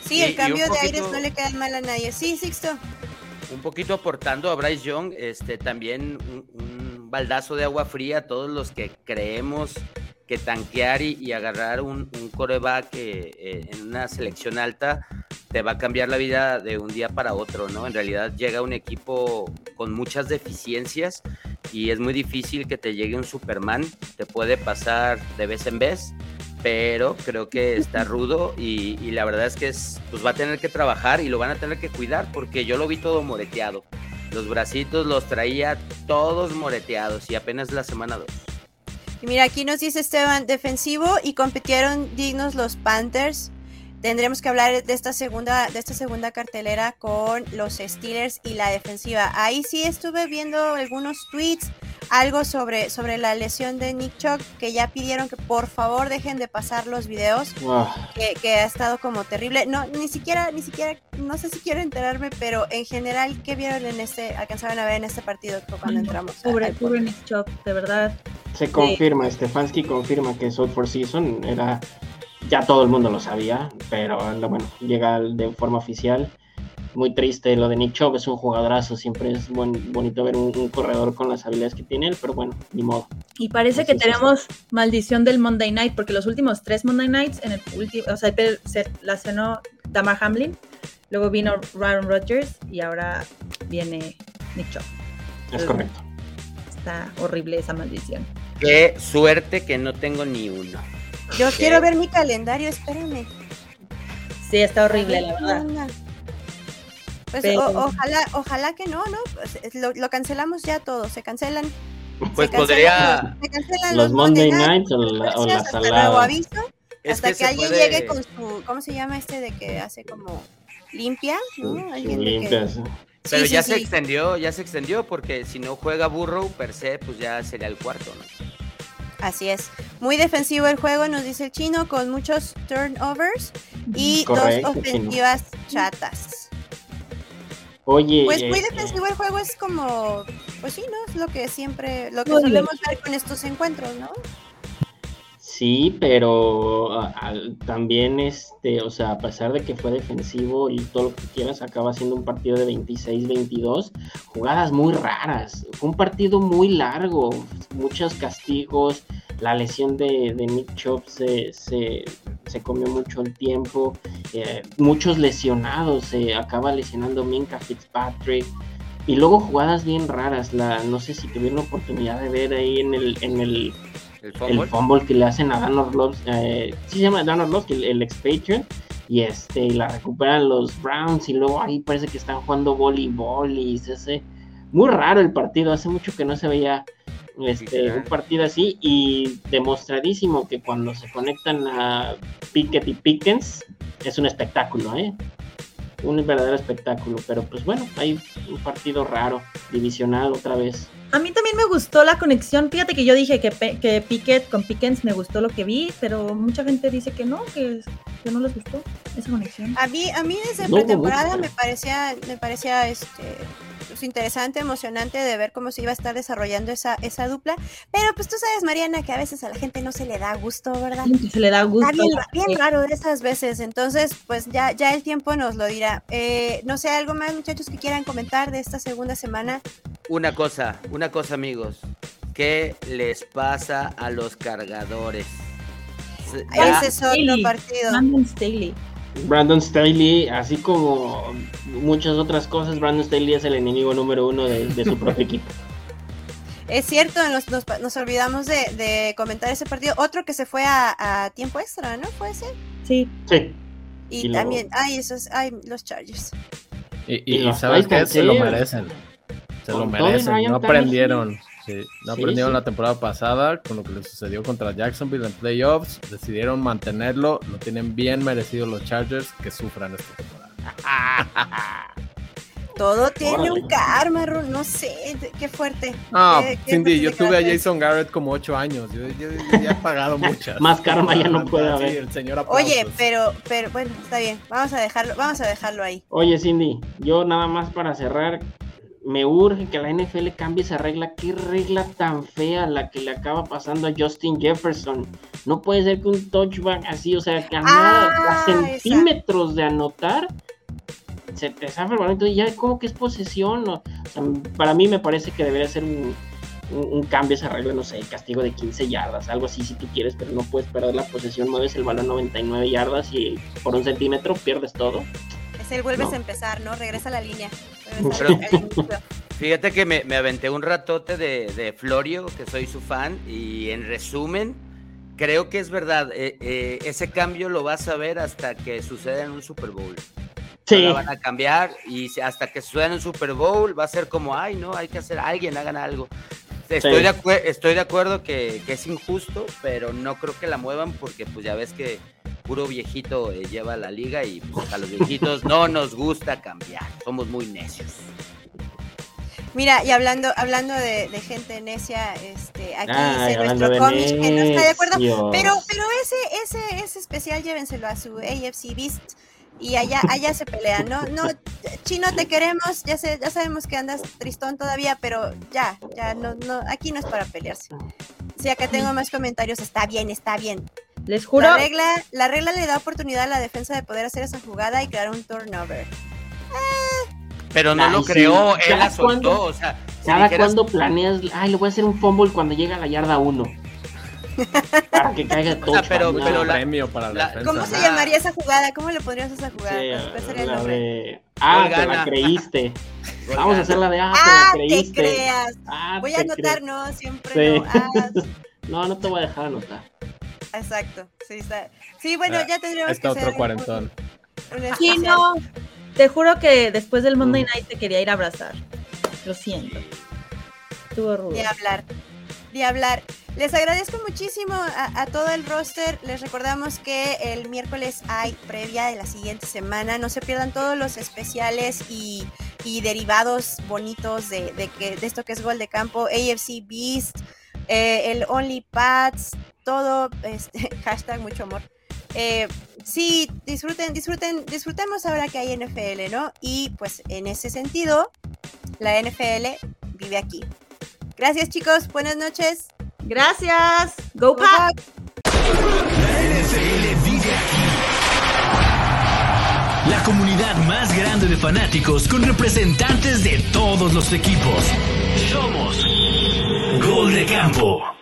Speaker 2: Sí,
Speaker 3: Y-
Speaker 2: el cambio de
Speaker 3: poquito-
Speaker 2: aires no le queda mal a nadie. Sí, Sixto.
Speaker 3: un poquito aportando a Bryce Young, este, también un, un baldazo de agua fría a todos los que creemos que tanquear y, y agarrar un, un coreback eh, eh, en una selección alta te va a cambiar la vida de un día para otro, ¿no? En realidad llega un equipo con muchas deficiencias y es muy difícil que te llegue un Superman, te puede pasar de vez en vez, pero creo que está rudo y, y la verdad es que es, pues va a tener que trabajar y lo van a tener que cuidar porque yo lo vi todo moreteado. Los bracitos los traía todos moreteados y apenas la semana 2.
Speaker 2: Y mira, aquí nos dice Esteban, defensivo y compitieron dignos los Panthers. Tendremos que hablar de esta segunda, de esta segunda cartelera con los Steelers y la defensiva. Ahí sí estuve viendo algunos tweets, algo sobre, sobre la lesión de Nick Chuck, que ya pidieron que por favor dejen de pasar los videos, que, que ha estado como terrible. No, ni siquiera, ni siquiera, no sé si quiero enterarme, pero en general, ¿qué vieron en este, alcanzaron a ver en este partido cuando entramos?
Speaker 7: Pobre,
Speaker 2: al
Speaker 7: pobre Nick Chubb, de verdad.
Speaker 5: se confirma, Stefanski confirma que es Out for Season, era ya todo el mundo lo sabía, pero lo- bueno, llega de forma oficial. Muy triste lo de Nick Chubb, es un jugadorazo, siempre es buen- bonito ver un, un corredor con las habilidades que tiene él, pero bueno, ni modo.
Speaker 7: Y parece
Speaker 5: Así
Speaker 7: que tenemos maldición del Monday Night, porque los últimos tres Monday Nights, en el último, o sea, se la cenó Damar Hamlin, luego vino Aaron Rodgers y ahora viene Nick Chubb.
Speaker 5: Es correcto.
Speaker 7: Está horrible esa maldición.
Speaker 3: Qué suerte que no tengo ni uno.
Speaker 2: Yo quiero ver mi calendario, espérame.
Speaker 7: Sí, está horrible, la
Speaker 2: ver, ¿qué
Speaker 7: verdad.
Speaker 2: Pues
Speaker 7: Pero-
Speaker 2: o- ojalá, ojalá que no, ¿no? Pues, es- lo, lo cancelamos ya todo, se cancelan.
Speaker 3: Pues
Speaker 2: se cancelan
Speaker 3: podría.
Speaker 2: los- se cancelan
Speaker 5: Los Monday
Speaker 2: Night,
Speaker 5: Nights o la, o la
Speaker 2: hasta nuevo
Speaker 5: salada.
Speaker 2: aviso,
Speaker 3: Es
Speaker 2: hasta que, alguien
Speaker 3: puede-
Speaker 2: llegue con su, ¿cómo se llama este de que hace como limpia? ¿no? Alguien que-
Speaker 5: limpias.
Speaker 3: Pero
Speaker 2: Sí,
Speaker 3: ya
Speaker 2: sí,
Speaker 3: se
Speaker 2: sí.
Speaker 3: extendió, ya se extendió, porque si no juega Burrow per se, pues ya sería el cuarto, ¿no?
Speaker 2: Así es. Muy defensivo el juego, nos dice el chino, con muchos turnovers y
Speaker 5: Correcto,
Speaker 2: dos ofensivas chatas.
Speaker 5: Oye,
Speaker 2: Pues muy
Speaker 5: eh,
Speaker 2: defensivo el juego es como, pues sí, ¿no? Es lo que siempre, lo que solemos ver con estos encuentros, ¿no?
Speaker 5: Sí, pero también, este, o sea, a pesar de que fue defensivo y todo lo que quieras, acaba siendo un partido de 26-22, jugadas muy raras. Fue un partido muy largo, muchos castigos, la lesión de, Nick Chubb se, se, comió mucho el tiempo, eh, muchos lesionados, se acaba lesionando Minka Fitzpatrick. Y luego jugadas bien raras, la, no sé si tuvieron oportunidad de ver ahí en el, en el
Speaker 3: El
Speaker 5: el
Speaker 3: fumble.
Speaker 5: que le hacen a Dan Orlovsky, eh, sí se llama Dan Orlovsky, el, el ex Patriot, y este, y la recuperan los Browns, y luego ahí parece que están jugando voleibol, y se hace muy raro el partido, hace mucho que no se veía este, un partido así, y demostradísimo que cuando se conectan a Pickett y Pickens, es un espectáculo, ¿eh? Un verdadero espectáculo, pero pues bueno, hay un partido raro, divisional otra vez.
Speaker 7: A mí también me gustó la conexión. Fíjate que yo dije que, Pe- que Pickett con Pickens me gustó lo que vi, pero mucha gente dice que no, que, que no les gustó esa conexión.
Speaker 2: A mí, a mí desde
Speaker 5: No
Speaker 2: pretemporada me parecía, me parecía este pues, interesante, emocionante de ver cómo se iba a estar desarrollando esa, esa dupla. Pero pues tú sabes, Mariana, que a veces a la gente no se le da gusto, ¿verdad?
Speaker 7: Se le da gusto.
Speaker 2: Está bien, bien raro de esas veces, entonces pues ya, ya el tiempo nos lo dirá. Eh, no sé, algo más muchachos que quieran comentar de esta segunda semana.
Speaker 3: Una cosa, una cosa, amigos. ¿Qué les pasa a los cargadores? Ya-
Speaker 2: Ese es otro partido.
Speaker 7: Brandon Staley.
Speaker 5: Así como muchas otras cosas, Brandon Staley es el enemigo número uno de, de su propio equipo. <laughs>
Speaker 2: Es cierto, nos, nos, nos olvidamos de, de comentar ese partido. Otro que se fue a, a tiempo extra, ¿no? Puede ser.
Speaker 7: Sí.
Speaker 5: Sí,
Speaker 2: Y,
Speaker 5: Y luego-
Speaker 2: también, ay, esos, ay, los Chargers.
Speaker 6: Y,
Speaker 5: Y
Speaker 6: y,
Speaker 5: los
Speaker 6: sabes qué,
Speaker 5: Titans,
Speaker 6: se lo merecen. Se lo merecen. No aprendieron. Sí, no
Speaker 5: Sí,
Speaker 6: aprendieron
Speaker 5: sí.
Speaker 6: la temporada pasada con lo que les sucedió contra Jacksonville en playoffs. Decidieron mantenerlo. Lo tienen bien merecido los Chargers que sufran esta temporada. <laughs>
Speaker 2: Todo tiene
Speaker 5: Órale.
Speaker 2: un karma, Ru- no sé, qué fuerte.
Speaker 6: No,
Speaker 2: Qué- qué
Speaker 6: Cindy, yo tuve a. Jason Garrett como ocho años. Yo, yo- yo ya he pagado <laughs> muchas.
Speaker 5: Más karma ya no puede
Speaker 6: Sí,
Speaker 5: haber.
Speaker 6: el señor
Speaker 2: Oye, pero, pero bueno, está bien. Vamos a dejarlo, vamos a dejarlo ahí.
Speaker 5: Oye Cindy, yo nada más para cerrar, me urge que la NFL cambie esa regla. Qué regla tan fea la que le acaba pasando a Justin Jefferson. No puede ser que un touchback así, o sea, que a, nada, a
Speaker 2: Ah,
Speaker 5: centímetros de anotar, se te el balón. Entonces ya como que es posesión. o- o sea, para mí me parece que debería ser un, un, cambio esa regla, no sé, castigo de 15 yardas, algo así si tú quieres, pero no puedes perder la posesión, mueves el balón 99 yardas y por un centímetro pierdes todo.
Speaker 2: Es el vuelves a empezar, ¿no? Regresa a la línea.
Speaker 3: fíjate que me, aventé un ratote de, de, Florio, que soy su fan, y en resumen, creo que es verdad, eh, eh, ese cambio lo vas a ver hasta que suceda en un Super Bowl. Sí. van a cambiar y hasta que suceda en un Super Bowl va a ser como, ay, no, hay que hacer, alguien hagan algo. Estoy, de, estoy de acuerdo que, es injusto, pero no creo que la muevan porque pues ya ves que puro viejito eh, lleva la liga y pues, a los viejitos no nos gusta cambiar, somos muy necios.
Speaker 2: Mira, y hablando, hablando de, gente necia, este, aquí dice nuestro cómic que no está de acuerdo, pero, pero ese, ese, ese especial llévenselo a su AFC Beast y allá, allá se pelean, ¿no? No, Chino, te queremos, ya sé, ya sabemos que andas tristón todavía, pero ya, ya, no, no, aquí no es para pelearse. Si acá tengo más comentarios, está bien, está bien.
Speaker 7: Les juro.
Speaker 2: La regla, la regla le da oportunidad a la defensa de poder hacer esa jugada y crear un turnover.
Speaker 3: Pero no lo creó, él la soltó, o sea.
Speaker 5: Cada cuando planeas, ay, le voy a hacer un fumble cuando llega a la yarda 1 para que caiga todo.
Speaker 3: O pero, pero la,
Speaker 6: premio para la,
Speaker 2: ¿Cómo se llamaría esa jugada? ¿Cómo le pondrías a esa jugada?
Speaker 5: Ah, te la creíste. Vamos a hacer la de ah, te la creíste.
Speaker 2: Te creas. Ah, voy a anotar, no, siempre no. Ah. <laughs>
Speaker 5: no, no te voy a dejar anotar.
Speaker 2: Exacto. Sí, está. sí bueno, ah, ya tendríamos
Speaker 6: está que otro cuarentón.
Speaker 7: sí, no. Te juro que después del Monday mm. Night te quería ir a abrazar. Lo siento. Estuvo rudo.
Speaker 2: De hablar. De hablar. Les agradezco muchísimo a, todo el roster. Les recordamos que el miércoles hay previa de la siguiente semana. No se pierdan todos los especiales y, derivados bonitos de, que, de esto que es Gol de Campo, AFC Beast, eh, el Only Pats, todo, este, <laughs> hashtag mucho amor. Eh, sí, disfruten, disfruten, disfrutemos ahora que hay NFL, ¿no? Y pues en ese sentido, la NFL vive aquí. Gracias chicos, buenas noches.
Speaker 7: Gracias. Go, Pack.
Speaker 1: La NFL vive aquí. La comunidad más grande de fanáticos con representantes de todos los equipos. Somos Gol de Campo.